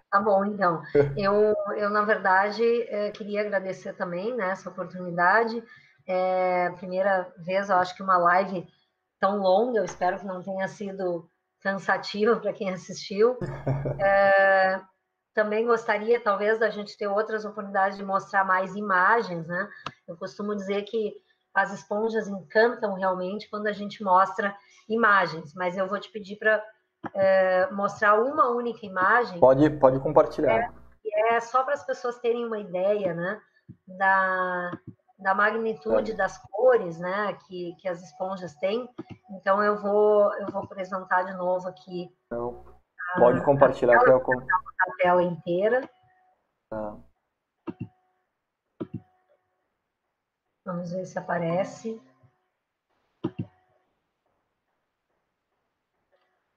Tá bom, então. Eu, eu na verdade, é, queria agradecer também né, essa oportunidade. É, primeira vez, eu acho que uma live tão longa, eu espero que não tenha sido cansativa para quem assistiu. [laughs] É, também gostaria, talvez, da gente ter outras oportunidades de mostrar mais imagens, né? Eu costumo dizer que as esponjas encantam realmente quando a gente mostra imagens, mas eu vou te pedir para é, mostrar uma única imagem. Pode, pode compartilhar. É, é só para as pessoas terem uma ideia, né? Da, da magnitude é. das cores, né? Que, que as esponjas têm. Então eu vou eu vou apresentar de novo aqui. Então Pode compartilhar a tela, a tela inteira. Tá. Vamos ver se aparece.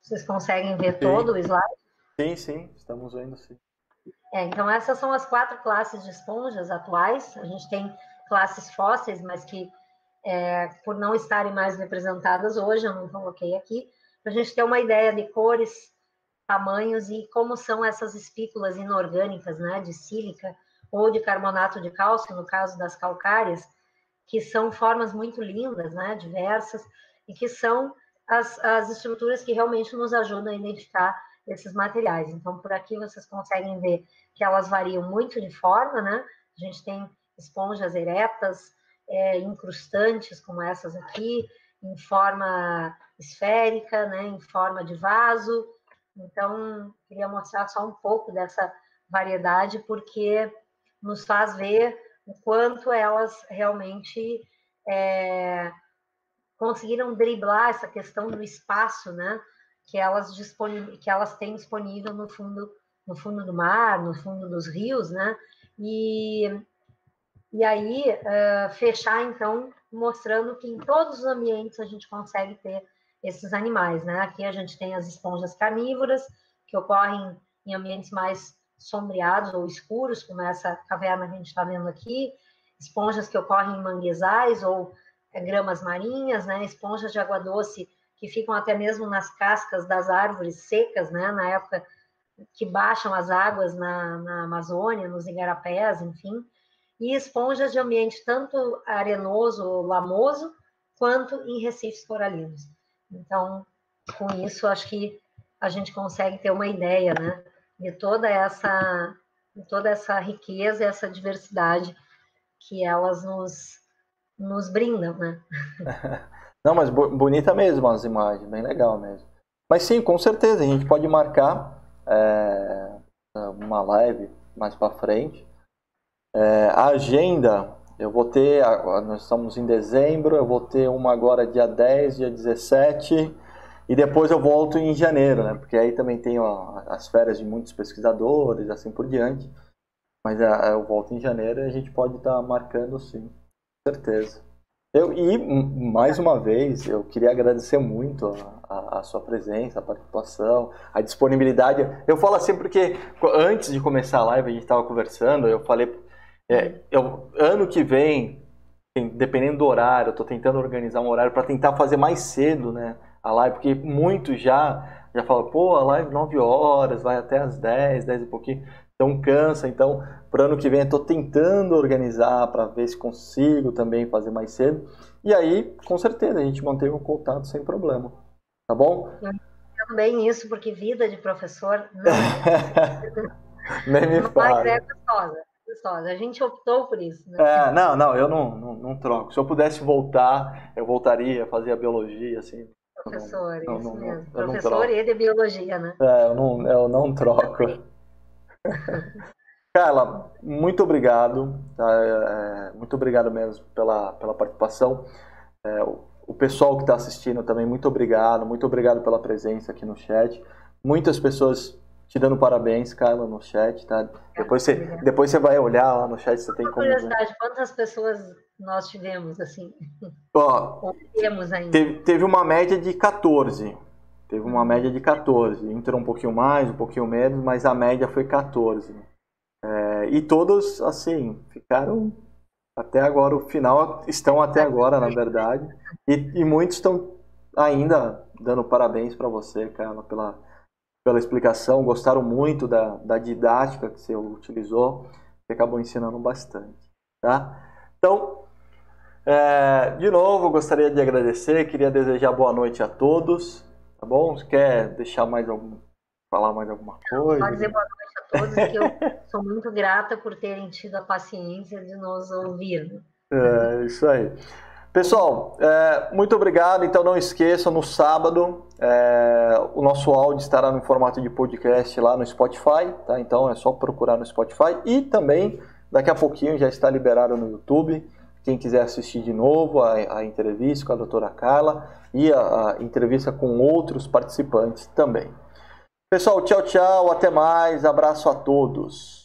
Vocês conseguem ver sim. todo o slide? Sim, sim, estamos vendo sim. É, então essas são as quatro classes de esponjas atuais. A gente tem classes fósseis, mas que é, por não estarem mais representadas hoje, eu não coloquei aqui, para a gente ter uma ideia de cores tamanhos e como são essas espículas inorgânicas, né, de sílica ou de carbonato de cálcio, no caso das calcárias, que são formas muito lindas, né, diversas, e que são as, as estruturas que realmente nos ajudam a identificar esses materiais. Então, por aqui vocês conseguem ver que elas variam muito de forma, né? A gente tem esponjas eretas, é, incrustantes, como essas aqui, em forma esférica, né, em forma de vaso, então, queria mostrar só um pouco dessa variedade, porque nos faz ver o quanto elas realmente é, conseguiram driblar essa questão do espaço, né? Que elas, que elas têm disponível no fundo, no fundo do mar, no fundo dos rios, né? E, e aí, uh, fechar, então, mostrando que em todos os ambientes a gente consegue ter esses animais, né? Aqui a gente tem as esponjas carnívoras, que ocorrem em ambientes mais sombreados ou escuros, como essa caverna que a gente está vendo aqui, esponjas que ocorrem em manguezais ou é, gramas marinhas, né? Esponjas de água doce que ficam até mesmo nas cascas das árvores secas, né? Na época que baixam as águas na, na Amazônia, nos igarapés, enfim, e esponjas de ambiente tanto arenoso, lamoso, quanto em recifes coralinos. Então, com isso, acho que a gente consegue ter uma ideia, né, de toda essa, de toda essa riqueza, essa diversidade que elas nos, nos brindam, né? [laughs] Não, mas bonita mesmo as imagens, bem legal mesmo. Mas sim, com certeza, a gente pode marcar é, uma live mais para frente. É, a agenda, eu vou ter, nós estamos em dezembro, eu vou ter uma agora dia 10, dia 17, e depois eu volto em janeiro, né? Porque aí também tem as férias de muitos pesquisadores, assim por diante. Mas é, eu volto em janeiro e a gente pode estar tá marcando sim, com certeza. Eu, e, mais uma vez, eu queria agradecer muito a, a, a, sua presença, a participação, a disponibilidade. Eu falo assim porque antes de começar a live, a gente estava conversando, eu falei, é, eu, ano que vem, dependendo do horário, eu estou tentando organizar um horário para tentar fazer mais cedo né, a live, porque muitos já, já falam, pô, a live 9 horas, vai até as 10, 10 e pouquinho. Então cansa, então para ano que vem eu estou tentando organizar para ver se consigo também fazer mais cedo. E aí, com certeza, a gente mantém o contato sem problema. Tá bom? Também isso, porque vida de professor [laughs] não, Nem me Mas é gostosa, A gente optou por isso. Né? É, não, não, eu não, não, não, troco. Se eu pudesse voltar, eu voltaria a fazer a biologia, assim. Professor, não, isso mesmo. Professor e de biologia, né? É, eu não, eu não troco. [laughs] Carla, muito obrigado. Tá? É, muito obrigado mesmo pela, pela participação. É, o, o, pessoal que está assistindo também, muito obrigado. Muito obrigado pela presença aqui no chat. Muitas pessoas te dando parabéns, Carla, no chat, tá? Depois você, depois você vai olhar lá no chat, você tem como... curiosidade, quantas pessoas nós tivemos, assim? Ó, [laughs] temos ainda? Teve, teve uma média de 14. Teve uma média de 14. Entrou um pouquinho mais, um pouquinho menos, mas a média foi 14. É, e todos, assim, ficaram até agora, o final, estão até agora, na verdade. E, e muitos estão ainda dando parabéns para você, Carla, pela, pela explicação. Gostaram muito da, da didática que você utilizou. Você acabou ensinando bastante. Tá? Então, é, de novo, gostaria de agradecer, queria desejar boa noite a todos. Tá bom? Você quer deixar mais algum. falar mais alguma coisa? Pode dizer boa noite a todos, que eu [laughs] sou muito grata por terem tido a paciência de nos ouvir. É, isso aí. Pessoal, é, muito obrigado. Então não esqueçam, no sábado é, o nosso áudio estará no formato de podcast lá no Spotify, tá? Então é só procurar no Spotify e também daqui a pouquinho já está liberado no YouTube. Quem quiser assistir de novo a, a entrevista com a doutora Carla e a, a entrevista com outros participantes também. Pessoal, tchau, tchau, até mais, abraço a todos.